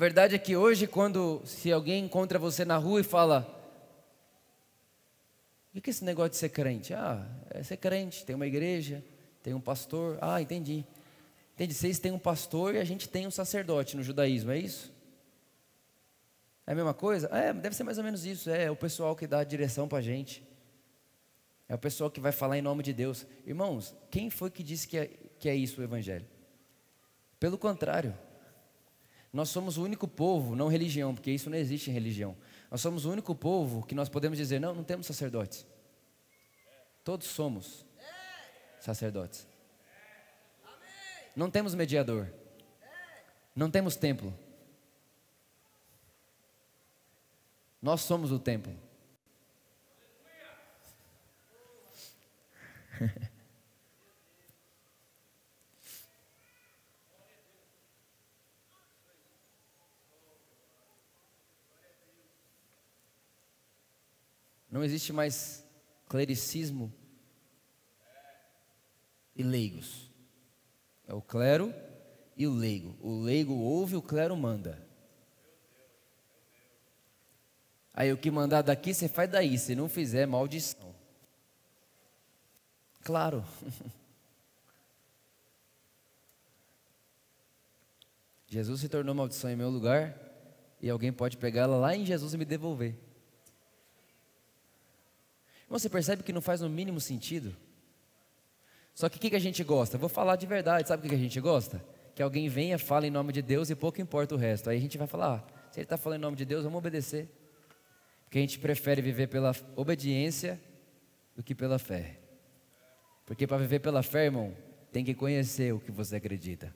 Verdade é que hoje, quando se alguém encontra você na rua e fala, o que é esse negócio de ser crente? Ah, é ser crente, tem uma igreja, tem um pastor. Ah, entendi. Entendi, vocês têm um pastor e a gente tem um sacerdote no judaísmo, é isso? É a mesma coisa? É, deve ser mais ou menos isso. É, é o pessoal que dá a direção para a gente. É o pessoal que vai falar em nome de Deus. Irmãos, quem foi que disse que é, que é isso o Evangelho? Pelo contrário, nós somos o único povo, não religião, porque isso não existe em religião. Nós somos o único povo que nós podemos dizer: não, não temos sacerdotes. Todos somos sacerdotes. Não temos mediador. Não temos templo. Nós somos o templo. Não existe mais clericismo e leigos. É o clero e o leigo. O leigo ouve, o clero manda. Aí o que mandar daqui, você faz daí. Se não fizer, maldição. Claro. Jesus se tornou maldição em meu lugar e alguém pode pegá-la lá em Jesus e me devolver. Você percebe que não faz no mínimo sentido? Só que o que, que a gente gosta? Vou falar de verdade, sabe o que, que a gente gosta? Que alguém venha, fale em nome de Deus e pouco importa o resto. Aí a gente vai falar, ah, se ele está falando em nome de Deus, vamos obedecer. Porque a gente prefere viver pela obediência do que pela fé. Porque para viver pela fé, irmão, tem que conhecer o que você acredita.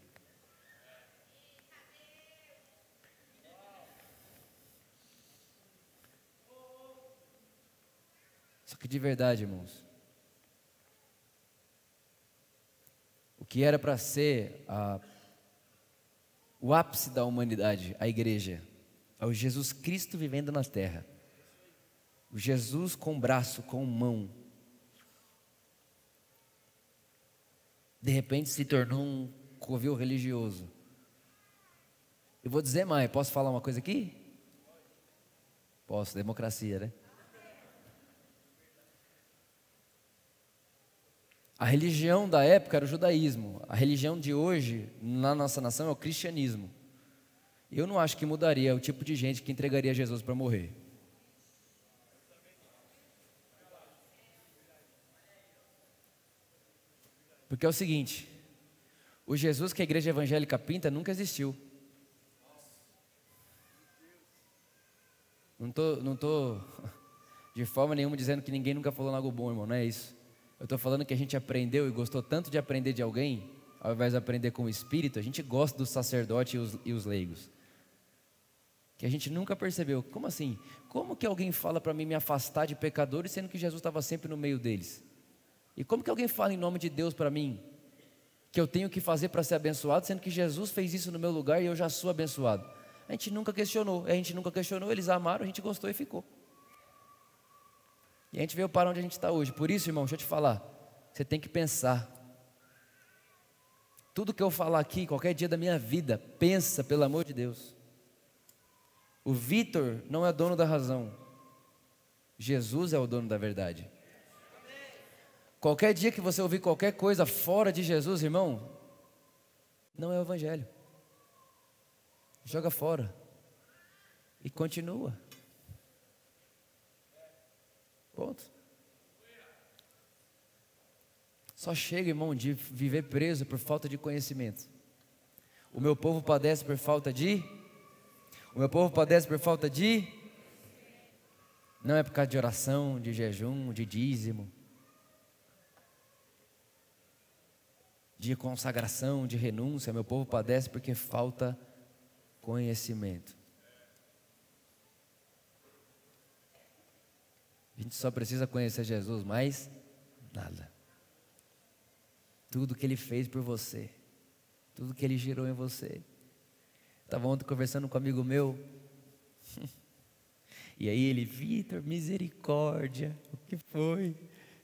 Só que de verdade, irmãos, o que era para ser a, o ápice da humanidade, a igreja, é o Jesus Cristo vivendo na terra. O Jesus com braço, com mão. De repente se tornou um covil religioso. Eu vou dizer mais, posso falar uma coisa aqui? Posso, democracia, né? A religião da época era o judaísmo. A religião de hoje, na nossa nação, é o cristianismo. Eu não acho que mudaria o tipo de gente que entregaria Jesus para morrer. Porque é o seguinte: o Jesus que a igreja evangélica pinta nunca existiu. Não estou não tô de forma nenhuma dizendo que ninguém nunca falou algo bom, irmão, não é isso. Eu estou falando que a gente aprendeu e gostou tanto de aprender de alguém, ao invés de aprender com o Espírito, a gente gosta do sacerdote e os, e os leigos. Que a gente nunca percebeu. Como assim? Como que alguém fala para mim me afastar de pecadores, sendo que Jesus estava sempre no meio deles? E como que alguém fala em nome de Deus para mim? Que eu tenho que fazer para ser abençoado, sendo que Jesus fez isso no meu lugar e eu já sou abençoado. A gente nunca questionou, a gente nunca questionou, eles amaram, a gente gostou e ficou. E a gente veio para onde a gente está hoje. Por isso, irmão, deixa eu te falar. Você tem que pensar. Tudo que eu falar aqui, qualquer dia da minha vida, pensa, pelo amor de Deus. O Vitor não é dono da razão. Jesus é o dono da verdade. Qualquer dia que você ouvir qualquer coisa fora de Jesus, irmão, não é o Evangelho. Joga fora. E continua. Ponto. Só chega, irmão, de viver preso por falta de conhecimento. O meu povo padece por falta de. O meu povo padece por falta de. Não é por causa de oração, de jejum, de dízimo, de consagração, de renúncia. Meu povo padece porque falta conhecimento. A gente só precisa conhecer Jesus, mais nada. Tudo que Ele fez por você, tudo que Ele gerou em você. Estava ontem conversando com um amigo meu, e aí ele, Vitor, misericórdia, o que foi?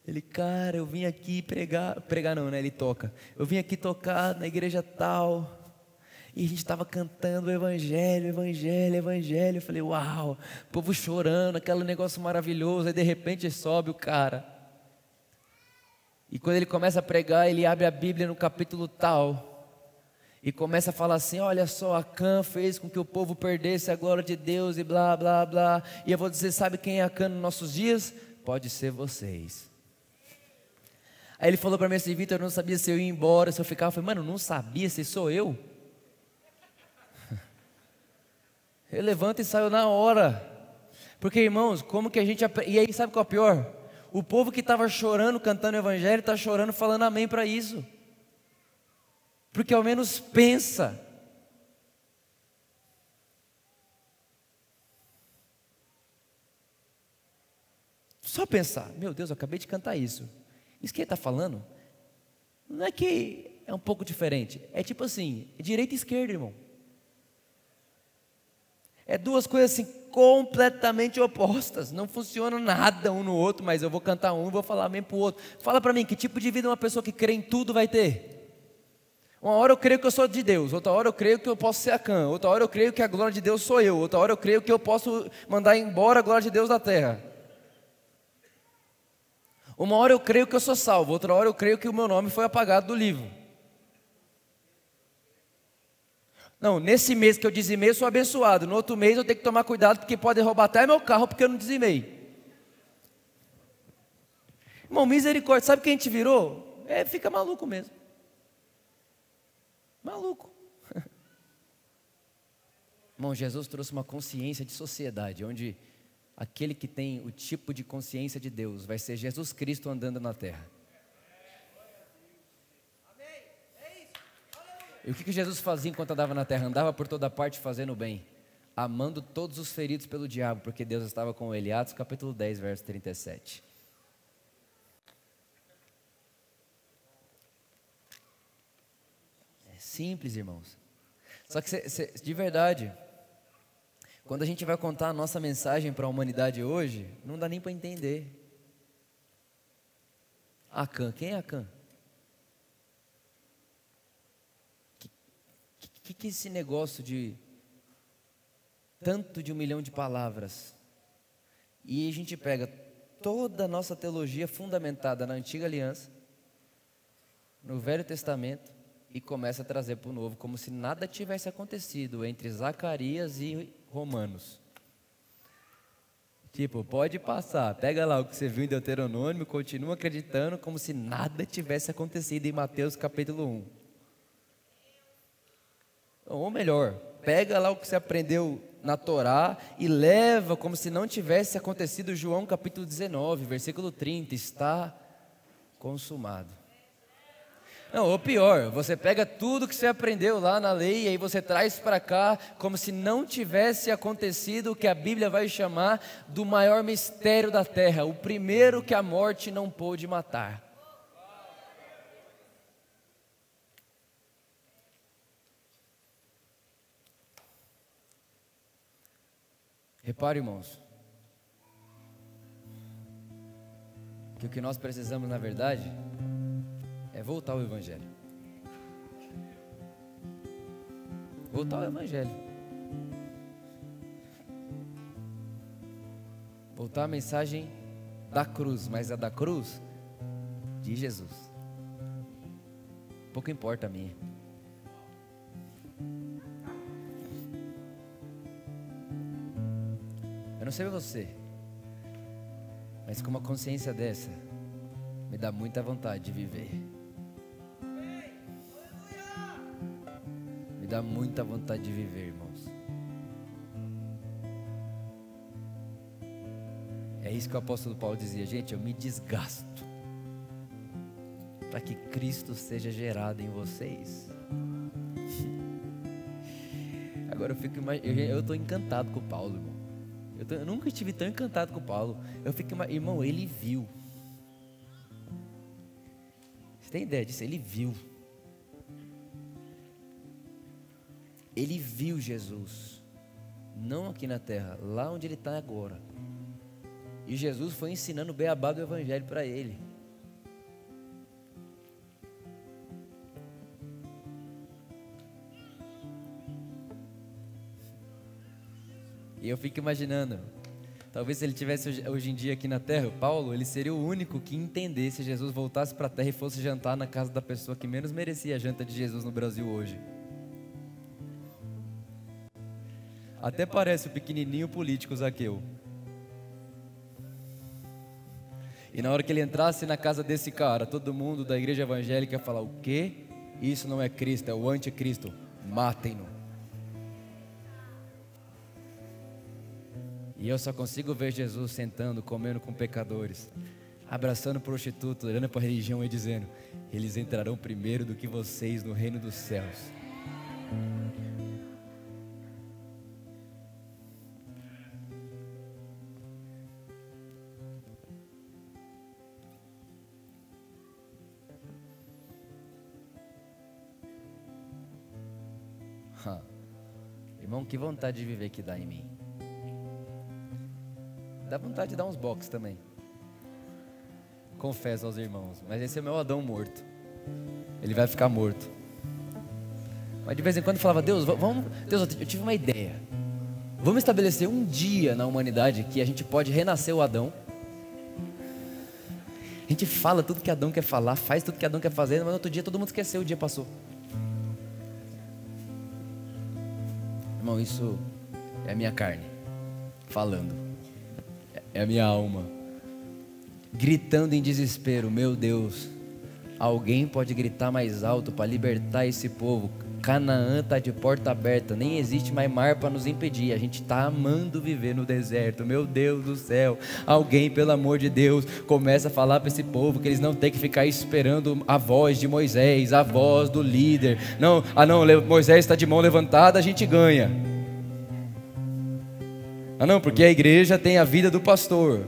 Ele, cara, eu vim aqui pregar, pregar não, né? Ele toca. Eu vim aqui tocar na igreja tal, e a gente estava cantando o Evangelho, Evangelho, Evangelho. Eu falei, uau, o povo chorando, aquele negócio maravilhoso. Aí de repente sobe o cara. E quando ele começa a pregar, ele abre a Bíblia no capítulo tal. E começa a falar assim: olha só, Acã fez com que o povo perdesse a glória de Deus e blá, blá, blá. E eu vou dizer: sabe quem é Acã nos nossos dias? Pode ser vocês. Aí ele falou para mim assim: Vitor, eu não sabia se eu ia embora, se eu ficava. Eu falei, mano, não sabia se sou eu. Ele levanta e saiu na hora. Porque, irmãos, como que a gente. E aí, sabe qual é o pior? O povo que estava chorando, cantando o Evangelho, está chorando, falando amém para isso. Porque ao menos pensa. Só pensar, meu Deus, eu acabei de cantar isso. Isso que ele está falando, não é que é um pouco diferente. É tipo assim, direita e esquerda, irmão. É duas coisas assim completamente opostas. Não funciona nada um no outro, mas eu vou cantar um e vou falar mesmo para o outro. Fala para mim, que tipo de vida uma pessoa que crê em tudo vai ter? Uma hora eu creio que eu sou de Deus, outra hora eu creio que eu posso ser a cã, outra hora eu creio que a glória de Deus sou eu, outra hora eu creio que eu posso mandar embora a glória de Deus da terra. Uma hora eu creio que eu sou salvo, outra hora eu creio que o meu nome foi apagado do livro. Não, nesse mês que eu dizimei, eu sou abençoado. No outro mês eu tenho que tomar cuidado porque pode roubar até meu carro porque eu não dizimei. Irmão, misericórdia, sabe quem a gente virou? É, fica maluco mesmo. Maluco. Irmão, Jesus trouxe uma consciência de sociedade, onde aquele que tem o tipo de consciência de Deus vai ser Jesus Cristo andando na terra. E o que, Jesus fazia enquanto andava na terra? Andava por toda parte fazendo o bem, amando todos os feridos pelo diabo, porque Deus estava com ele. Atos capítulo 10, verso 37. É simples, irmãos. Só que cê, cê, de verdade, quando a gente vai contar a nossa mensagem para a humanidade hoje, não dá nem para entender. Acã, quem é Acã? Que, que esse negócio de tanto de um milhão de palavras? E a gente pega toda a nossa teologia fundamentada na antiga aliança, no Velho Testamento, e começa a trazer para o novo, como se nada tivesse acontecido entre Zacarias e Romanos. Tipo, pode passar, pega lá o que você viu em Deuteronômio, continua acreditando como se nada tivesse acontecido em Mateus capítulo 1. Ou melhor, pega lá o que você aprendeu na Torá e leva como se não tivesse acontecido João capítulo 19, versículo 30, está consumado. Não, ou pior, você pega tudo que você aprendeu lá na lei e aí você traz para cá como se não tivesse acontecido o que a Bíblia vai chamar do maior mistério da terra, o primeiro que a morte não pôde matar. Repare, irmãos, que o que nós precisamos, na verdade, é voltar ao Evangelho. Voltar ao Evangelho. Voltar à mensagem da cruz, mas a da cruz de Jesus. Pouco importa a minha. Não sei você, mas com uma consciência dessa, me dá muita vontade de viver. Me dá muita vontade de viver, irmãos. É isso que o apóstolo Paulo dizia, gente, eu me desgasto para que Cristo seja gerado em vocês. Agora eu fico eu estou encantado com o Paulo, irmão. Eu, eu nunca estive tão encantado com Paulo. Eu fiquei, irmão, ele viu. Você tem ideia disso? Ele viu. Ele viu Jesus. Não aqui na terra, lá onde ele está agora. E Jesus foi ensinando o beabá do Evangelho para ele. E eu fico imaginando, talvez se ele tivesse hoje em dia aqui na terra, Paulo, ele seria o único que entendesse se Jesus voltasse para a terra e fosse jantar na casa da pessoa que menos merecia a janta de Jesus no Brasil hoje. Até parece o pequenininho político Zaqueu. E na hora que ele entrasse na casa desse cara, todo mundo da igreja evangélica ia falar: o quê? Isso não é Cristo, é o anticristo. Matem-no. E eu só consigo ver Jesus sentando, comendo com pecadores, abraçando prostitutos, olhando para a religião e dizendo: Eles entrarão primeiro do que vocês no reino dos céus. Irmão, que vontade de viver que dá em mim. Dá vontade de dar uns box também. Confesso aos irmãos. Mas esse é meu Adão morto. Ele vai ficar morto. Mas de vez em quando falava, Deus, vamos, Deus, eu tive uma ideia. Vamos estabelecer um dia na humanidade que a gente pode renascer o Adão. A gente fala tudo que Adão quer falar, faz tudo que Adão quer fazer, mas no outro dia todo mundo esqueceu, o dia passou. Irmão, isso é a minha carne falando, é a minha alma gritando em desespero: Meu Deus, alguém pode gritar mais alto para libertar esse povo? Canaã está de porta aberta, nem existe mais mar para nos impedir. A gente está amando viver no deserto. Meu Deus do céu, alguém, pelo amor de Deus, começa a falar para esse povo que eles não têm que ficar esperando a voz de Moisés, a voz do líder. Não, ah não, Moisés está de mão levantada, a gente ganha. Ah não, porque a igreja tem a vida do pastor.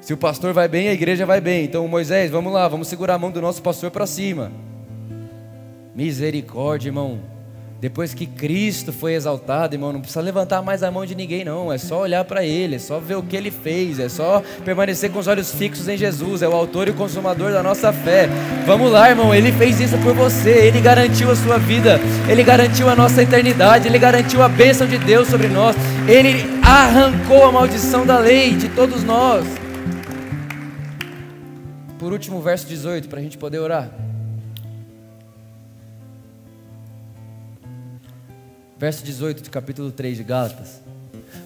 Se o pastor vai bem, a igreja vai bem. Então, Moisés, vamos lá, vamos segurar a mão do nosso pastor para cima. Misericórdia, irmão. Depois que Cristo foi exaltado, irmão, não precisa levantar mais a mão de ninguém, não. É só olhar para Ele, é só ver o que Ele fez, é só permanecer com os olhos fixos em Jesus. É o autor e o consumador da nossa fé. Vamos lá, irmão. Ele fez isso por você. Ele garantiu a sua vida. Ele garantiu a nossa eternidade. Ele garantiu a bênção de Deus sobre nós. Ele arrancou a maldição da lei de todos nós por último, verso 18, para a gente poder orar. Verso 18 do capítulo 3 de Gálatas.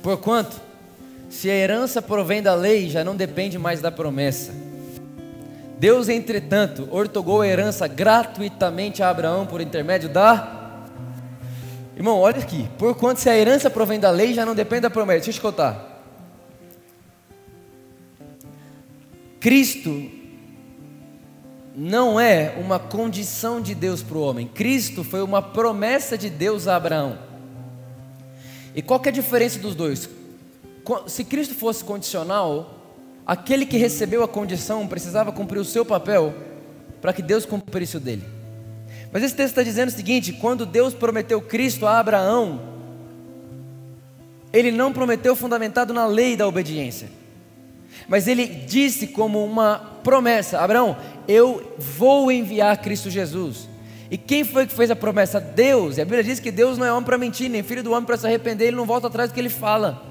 Porquanto, se a herança provém da lei, já não depende mais da promessa. Deus, entretanto, ortogou a herança gratuitamente a Abraão por intermédio da. Irmão, olha aqui. Porquanto, se a herança provém da lei, já não depende da promessa. Deixa eu te contar. Cristo não é uma condição de Deus para o homem. Cristo foi uma promessa de Deus a Abraão. E qual que é a diferença dos dois? Se Cristo fosse condicional, aquele que recebeu a condição precisava cumprir o seu papel para que Deus cumprisse o dele. Mas esse texto está dizendo o seguinte: quando Deus prometeu Cristo a Abraão, ele não prometeu fundamentado na lei da obediência, mas ele disse como uma promessa: Abraão, eu vou enviar Cristo Jesus. E quem foi que fez a promessa? Deus. E a Bíblia diz que Deus não é homem para mentir, nem filho do homem para se arrepender, ele não volta atrás do que ele fala.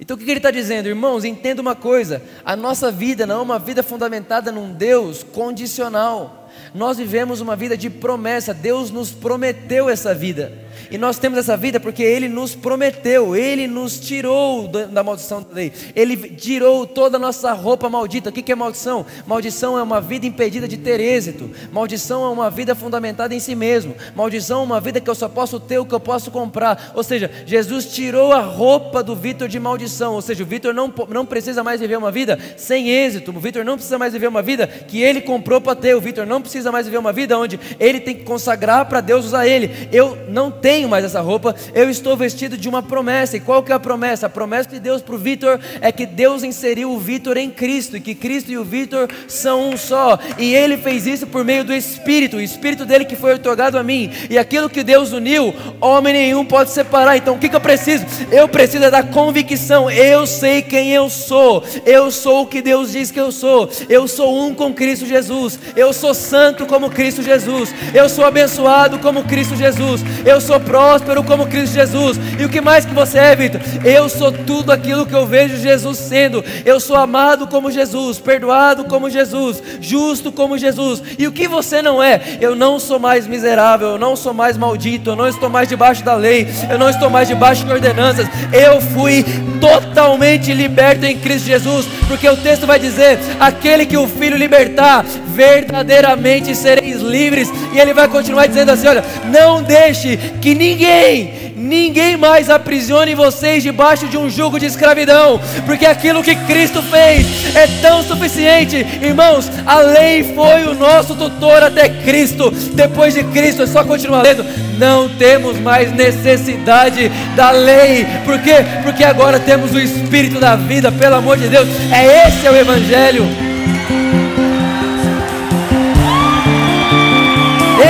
Então o que ele está dizendo? Irmãos, entenda uma coisa: a nossa vida não é uma vida fundamentada num Deus condicional. Nós vivemos uma vida de promessa, Deus nos prometeu essa vida. E nós temos essa vida porque Ele nos prometeu, Ele nos tirou da maldição da lei, Ele tirou toda a nossa roupa maldita. O que é maldição? Maldição é uma vida impedida de ter êxito, maldição é uma vida fundamentada em si mesmo, maldição é uma vida que eu só posso ter o que eu posso comprar. Ou seja, Jesus tirou a roupa do Vitor de maldição, ou seja, o Vitor não, não precisa mais viver uma vida sem êxito, o Vitor não precisa mais viver uma vida que ele comprou para ter, o Vitor não precisa mais viver uma vida onde ele tem que consagrar para Deus usar ele. Eu não tenho tenho mais essa roupa, eu estou vestido de uma promessa. E qual que é a promessa? A promessa de Deus para o Vitor é que Deus inseriu o Vitor em Cristo, e que Cristo e o Vitor são um só. E ele fez isso por meio do Espírito, o Espírito dele que foi otorgado a mim. E aquilo que Deus uniu, homem nenhum pode separar. Então o que, que eu preciso? Eu preciso é da convicção. Eu sei quem eu sou. Eu sou o que Deus diz que eu sou. Eu sou um com Cristo Jesus. Eu sou santo como Cristo Jesus. Eu sou abençoado como Cristo Jesus. Eu sou próspero como Cristo Jesus. E o que mais que você é, Vitor? Eu sou tudo aquilo que eu vejo Jesus sendo. Eu sou amado como Jesus, perdoado como Jesus, justo como Jesus. E o que você não é? Eu não sou mais miserável, eu não sou mais maldito, eu não estou mais debaixo da lei, eu não estou mais debaixo de ordenanças. Eu fui totalmente liberto em Cristo Jesus, porque o texto vai dizer: aquele que o Filho libertar, verdadeiramente sereis livres. E ele vai continuar dizendo assim: olha, não deixe que ninguém, ninguém mais aprisione vocês debaixo de um jugo de escravidão, porque aquilo que Cristo fez é tão suficiente, irmãos. A lei foi o nosso tutor até Cristo. Depois de Cristo, é só continuar lendo. Não temos mais necessidade da lei, por quê? Porque agora temos o Espírito da vida, pelo amor de Deus. É esse é o Evangelho.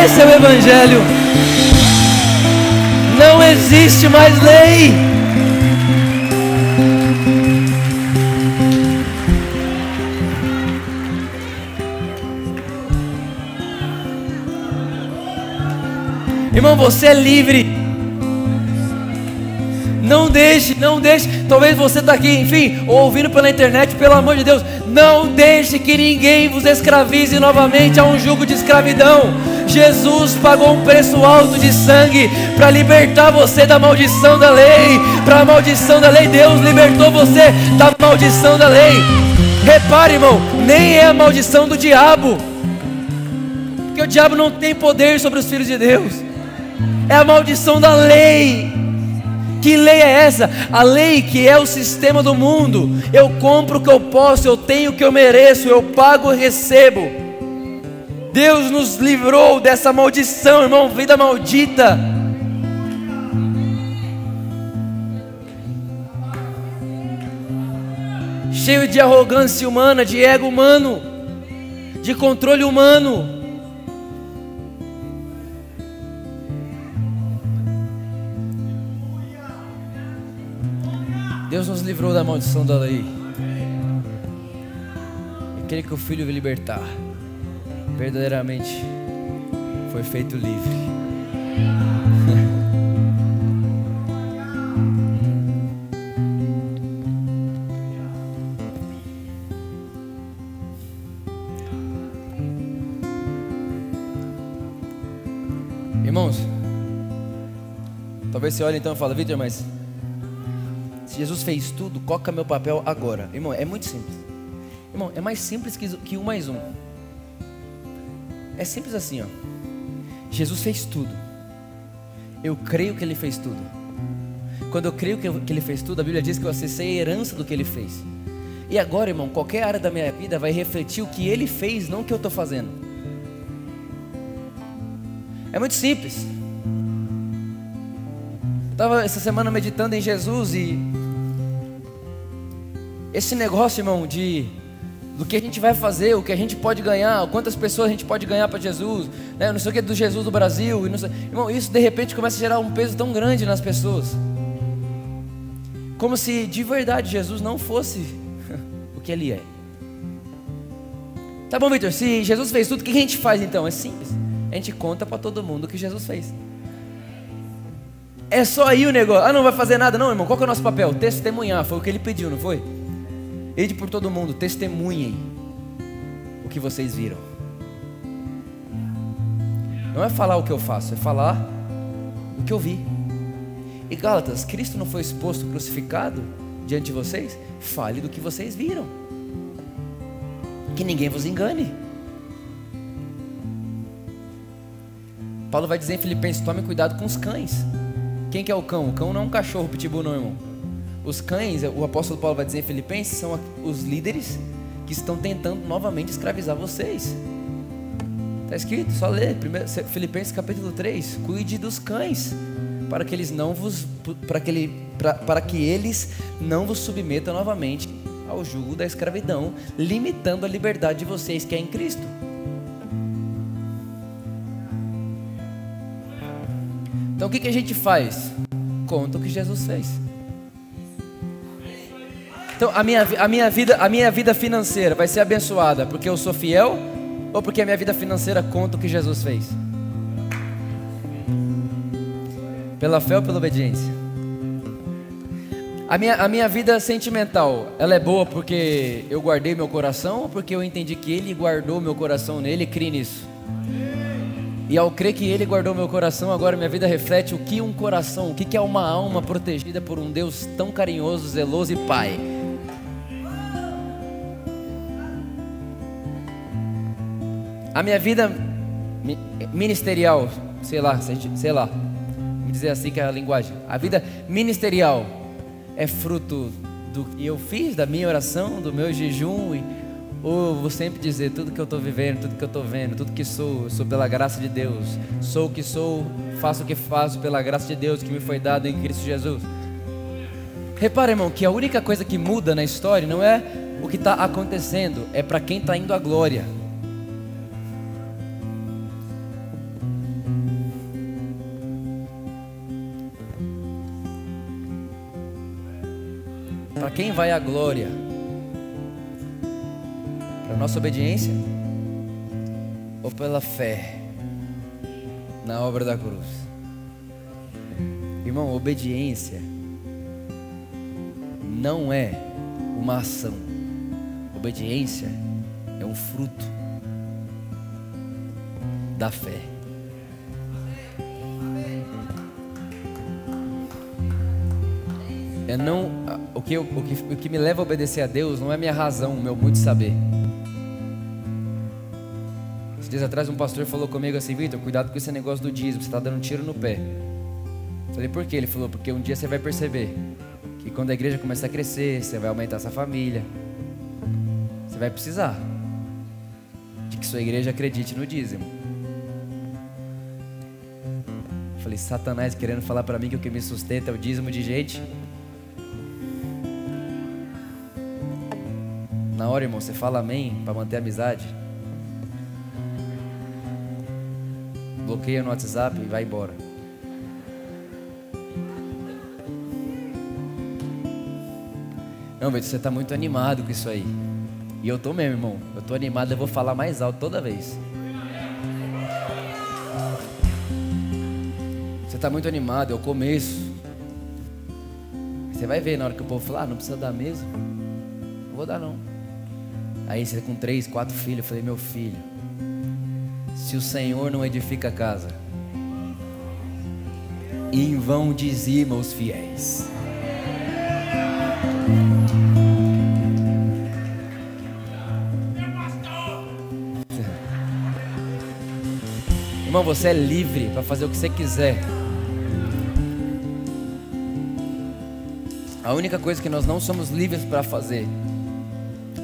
Esse é o Evangelho. Não existe mais lei. Irmão, você é livre. Não deixe, não deixe. Talvez você está aqui, enfim, ou ouvindo pela internet, pelo amor de Deus, não deixe que ninguém vos escravize novamente a um jugo de escravidão. Jesus pagou um preço alto de sangue para libertar você da maldição da lei. Para a maldição da lei, Deus libertou você da maldição da lei. Repare, irmão, nem é a maldição do diabo, porque o diabo não tem poder sobre os filhos de Deus, é a maldição da lei. Que lei é essa? A lei que é o sistema do mundo. Eu compro o que eu posso, eu tenho o que eu mereço, eu pago e recebo. Deus nos livrou dessa maldição, irmão, vida maldita. Cheio de arrogância humana, de ego humano, de controle humano. Deus nos livrou da maldição da lei. Aquele que o Filho veio libertar, verdadeiramente foi feito livre. Irmãos, talvez você olhe então e fale, Vitor, mas Jesus fez tudo, qual é meu papel agora? Irmão, é muito simples. Irmão, é mais simples que, que um mais um. É simples assim, ó. Jesus fez tudo. Eu creio que Ele fez tudo. Quando eu creio que, Ele fez tudo, a Bíblia diz que eu acessei a herança do que Ele fez. E agora, irmão, qualquer área da minha vida vai refletir o que Ele fez, não o que eu estou fazendo. É muito simples. Estava essa semana meditando em Jesus e esse negócio, irmão, de do que a gente vai fazer, o que a gente pode ganhar, quantas pessoas a gente pode ganhar para Jesus, né? não sei o que do Jesus do Brasil, sei, irmão, isso de repente começa a gerar um peso tão grande nas pessoas, como se de verdade Jesus não fosse o que Ele é. Tá bom, Victor, se Jesus fez tudo, o que a gente faz então? É simples, a gente conta para todo mundo o que Jesus fez. É só aí o negócio. Ah, não vai fazer nada, não, irmão. Qual que é o nosso papel? Testemunhar. Foi o que ele pediu, não foi? Ide por todo mundo, testemunhem o que vocês viram. Não é falar o que eu faço, é falar o que eu vi. E Gálatas, Cristo não foi exposto crucificado diante de vocês? Fale do que vocês viram. Que ninguém vos engane. Paulo vai dizer em Filipenses: tome cuidado com os cães. Quem que é o cão? O cão não é um cachorro pitbull, não, irmão. Os cães, o apóstolo Paulo vai dizer em Filipenses, são os líderes que estão tentando novamente escravizar vocês. Está escrito, só ler, Filipenses capítulo 3, cuide dos cães, para que eles não vos para que, ele, para, para que eles não vos submetam novamente ao jugo da escravidão, limitando a liberdade de vocês que é em Cristo. Então o que, que a gente faz? Conta o que Jesus fez. Então, a minha, a, minha vida, a minha vida financeira vai ser abençoada porque eu sou fiel ou porque a minha vida financeira conta o que Jesus fez? Pela fé ou pela obediência? A minha, a minha vida sentimental, ela é boa porque eu guardei meu coração ou porque eu entendi que Ele guardou meu coração nele e criei nisso? E ao crer que Ele guardou meu coração, agora minha vida reflete o que um coração, o que é uma alma protegida por um Deus tão carinhoso, zeloso e Pai. A minha vida ministerial, sei lá, sei lá, me dizer assim que é a linguagem. A vida ministerial é fruto do que eu fiz, da minha oração, do meu jejum e ou vou sempre dizer tudo que eu estou vivendo, tudo que eu estou vendo, tudo que sou, sou pela graça de Deus. Sou o que sou, faço o que faço pela graça de Deus que me foi dado em Cristo Jesus. Repara, irmão, que a única coisa que muda na história não é o que está acontecendo, é para quem está indo à glória. Quem vai a glória? Para nossa obediência ou pela fé na obra da cruz? Irmão, obediência não é uma ação. Obediência é um fruto da fé. É não o que, eu, o, que, o que me leva a obedecer a Deus não é minha razão, o meu muito saber. Esses dias atrás um pastor falou comigo assim, Vitor, cuidado com esse negócio do dízimo, você está dando um tiro no pé. Falei, por quê? Ele falou, porque um dia você vai perceber que quando a igreja começar a crescer, você vai aumentar essa família. Você vai precisar de que sua igreja acredite no dízimo. Falei, Satanás querendo falar para mim que o que me sustenta é o dízimo de gente. Na hora, irmão, você fala amém para manter a amizade. Bloqueia no WhatsApp e vai embora. Não, Vitor, você está muito animado com isso aí. E eu tô mesmo, irmão. Eu tô animado, eu vou falar mais alto toda vez. Você está muito animado, é o começo. Você vai ver na hora que o povo falar, ah, não precisa dar mesmo. Não vou dar não. Aí você com três, quatro filhos, eu falei, meu filho, se o Senhor não edifica a casa, em vão dizima os fiéis. Irmão, você é livre para fazer o que você quiser. A única coisa que nós não somos livres para fazer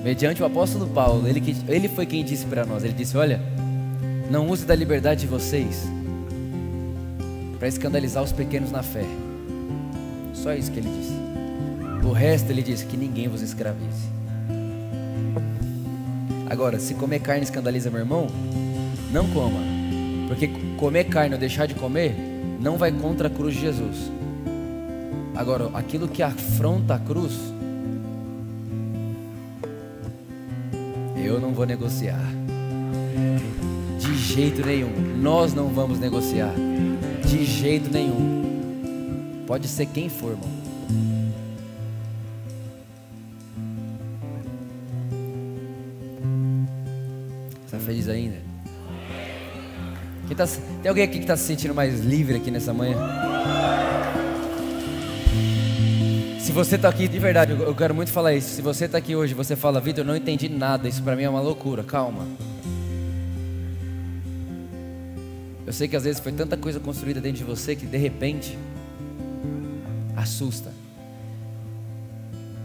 mediante o apóstolo Paulo, ele, que, ele foi quem disse para nós: ele disse, olha, não use da liberdade de vocês para escandalizar os pequenos na fé. Só isso que ele disse. O resto ele disse que ninguém vos escravize. Agora, se comer carne escandaliza meu irmão, não coma. Porque comer carne ou deixar de comer não vai contra a cruz de Jesus. Agora, aquilo que afronta a cruz, vou negociar. De jeito nenhum. Nós não vamos negociar. De jeito nenhum. Pode ser quem for, irmão. Está feliz ainda? Tá, tem alguém aqui que está se sentindo mais livre aqui nessa manhã? Se você está aqui, de verdade, eu quero muito falar isso. Se você está aqui hoje, você fala, Vitor, eu não entendi nada, isso para mim é uma loucura. Calma. Eu sei que às vezes foi tanta coisa construída dentro de você que de repente assusta.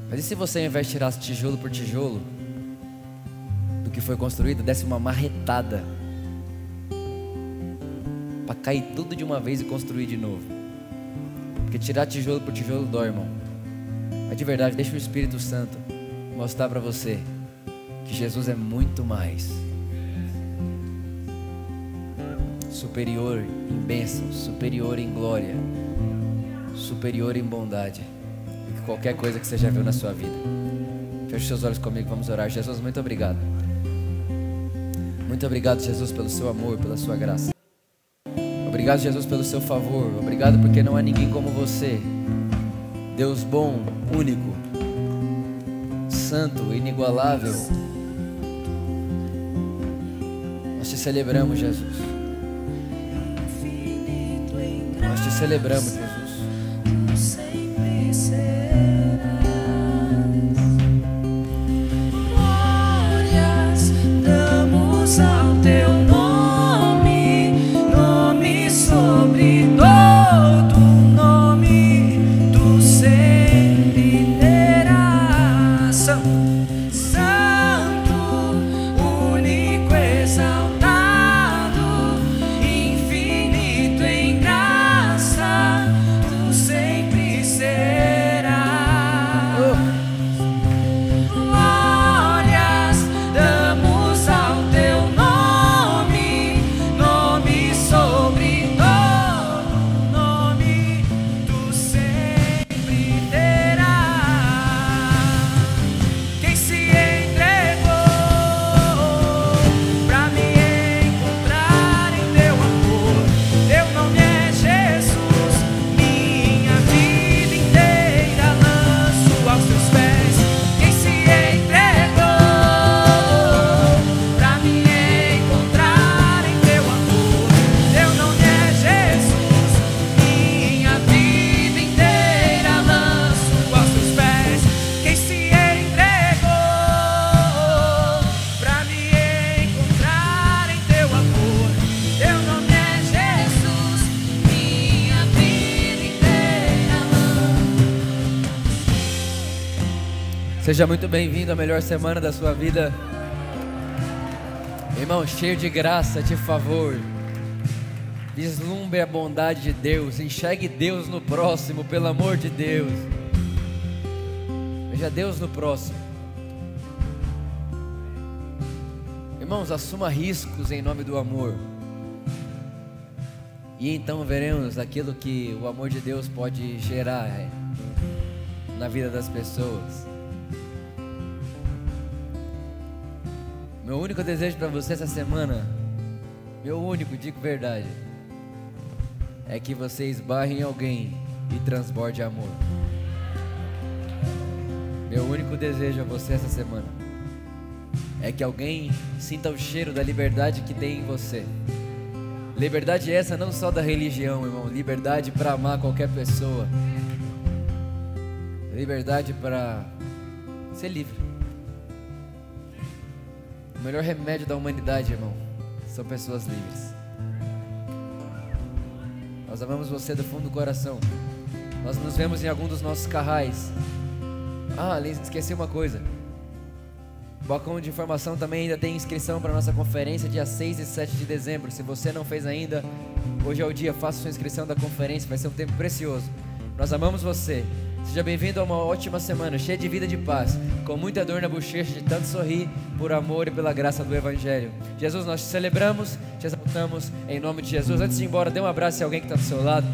Mas e se você, ao invés de tirar tijolo por tijolo do que foi construído, desse uma marretada para cair tudo de uma vez e construir de novo? Porque tirar tijolo por tijolo dói, irmão. Mas de verdade, deixa o Espírito Santo mostrar para você que Jesus é muito mais superior em bênçãos, superior em glória, superior em bondade do que qualquer coisa que você já viu na sua vida. Feche seus olhos comigo, vamos orar. Jesus, muito obrigado. Muito obrigado, Jesus, pelo seu amor, pela sua graça. Obrigado, Jesus, pelo seu favor. Obrigado porque não há ninguém como você. Deus bom, único, santo, inigualável. Nós te celebramos, Jesus. Nós te celebramos. Seja muito bem-vindo à melhor semana da sua vida. Irmão, cheio de graça, de favor. Vislumbre a bondade de Deus. Enxergue Deus no próximo, pelo amor de Deus. Veja Deus no próximo. Irmãos, assuma riscos em nome do amor. E então veremos aquilo que o amor de Deus pode gerar é, na vida das pessoas. Meu único desejo para você essa semana, meu único, digo verdade, é que você esbarre em alguém e transborde amor. Meu único desejo a você essa semana é que alguém sinta o cheiro da liberdade que tem em você. Liberdade essa não só da religião, irmão, liberdade para amar qualquer pessoa. Liberdade para ser livre. Melhor remédio da humanidade, irmão, são pessoas livres. Nós amamos você do fundo do coração. Nós nos vemos em algum dos nossos carrais. Ah, esqueci uma coisa. O balcão de informação também ainda tem inscrição para nossa conferência dia 6 e 7 de dezembro. Se você não fez ainda, hoje é o dia, faça sua inscrição da conferência, vai ser um tempo precioso. Nós amamos você. Seja bem-vindo a uma ótima semana, cheia de vida e de paz, com muita dor na bochecha, de tanto sorrir, por amor e pela graça do Evangelho. Jesus, nós te celebramos, te exaltamos em nome de Jesus. Antes de ir embora, dê um abraço a alguém que está do seu lado.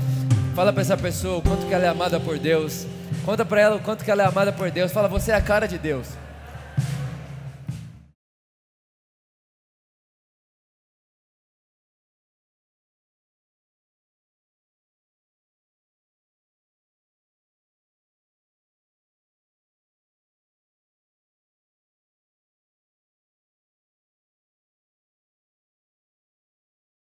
Fala para essa pessoa o quanto que ela é amada por Deus. Conta para ela o quanto que ela é amada por Deus. Fala, você é a cara de Deus.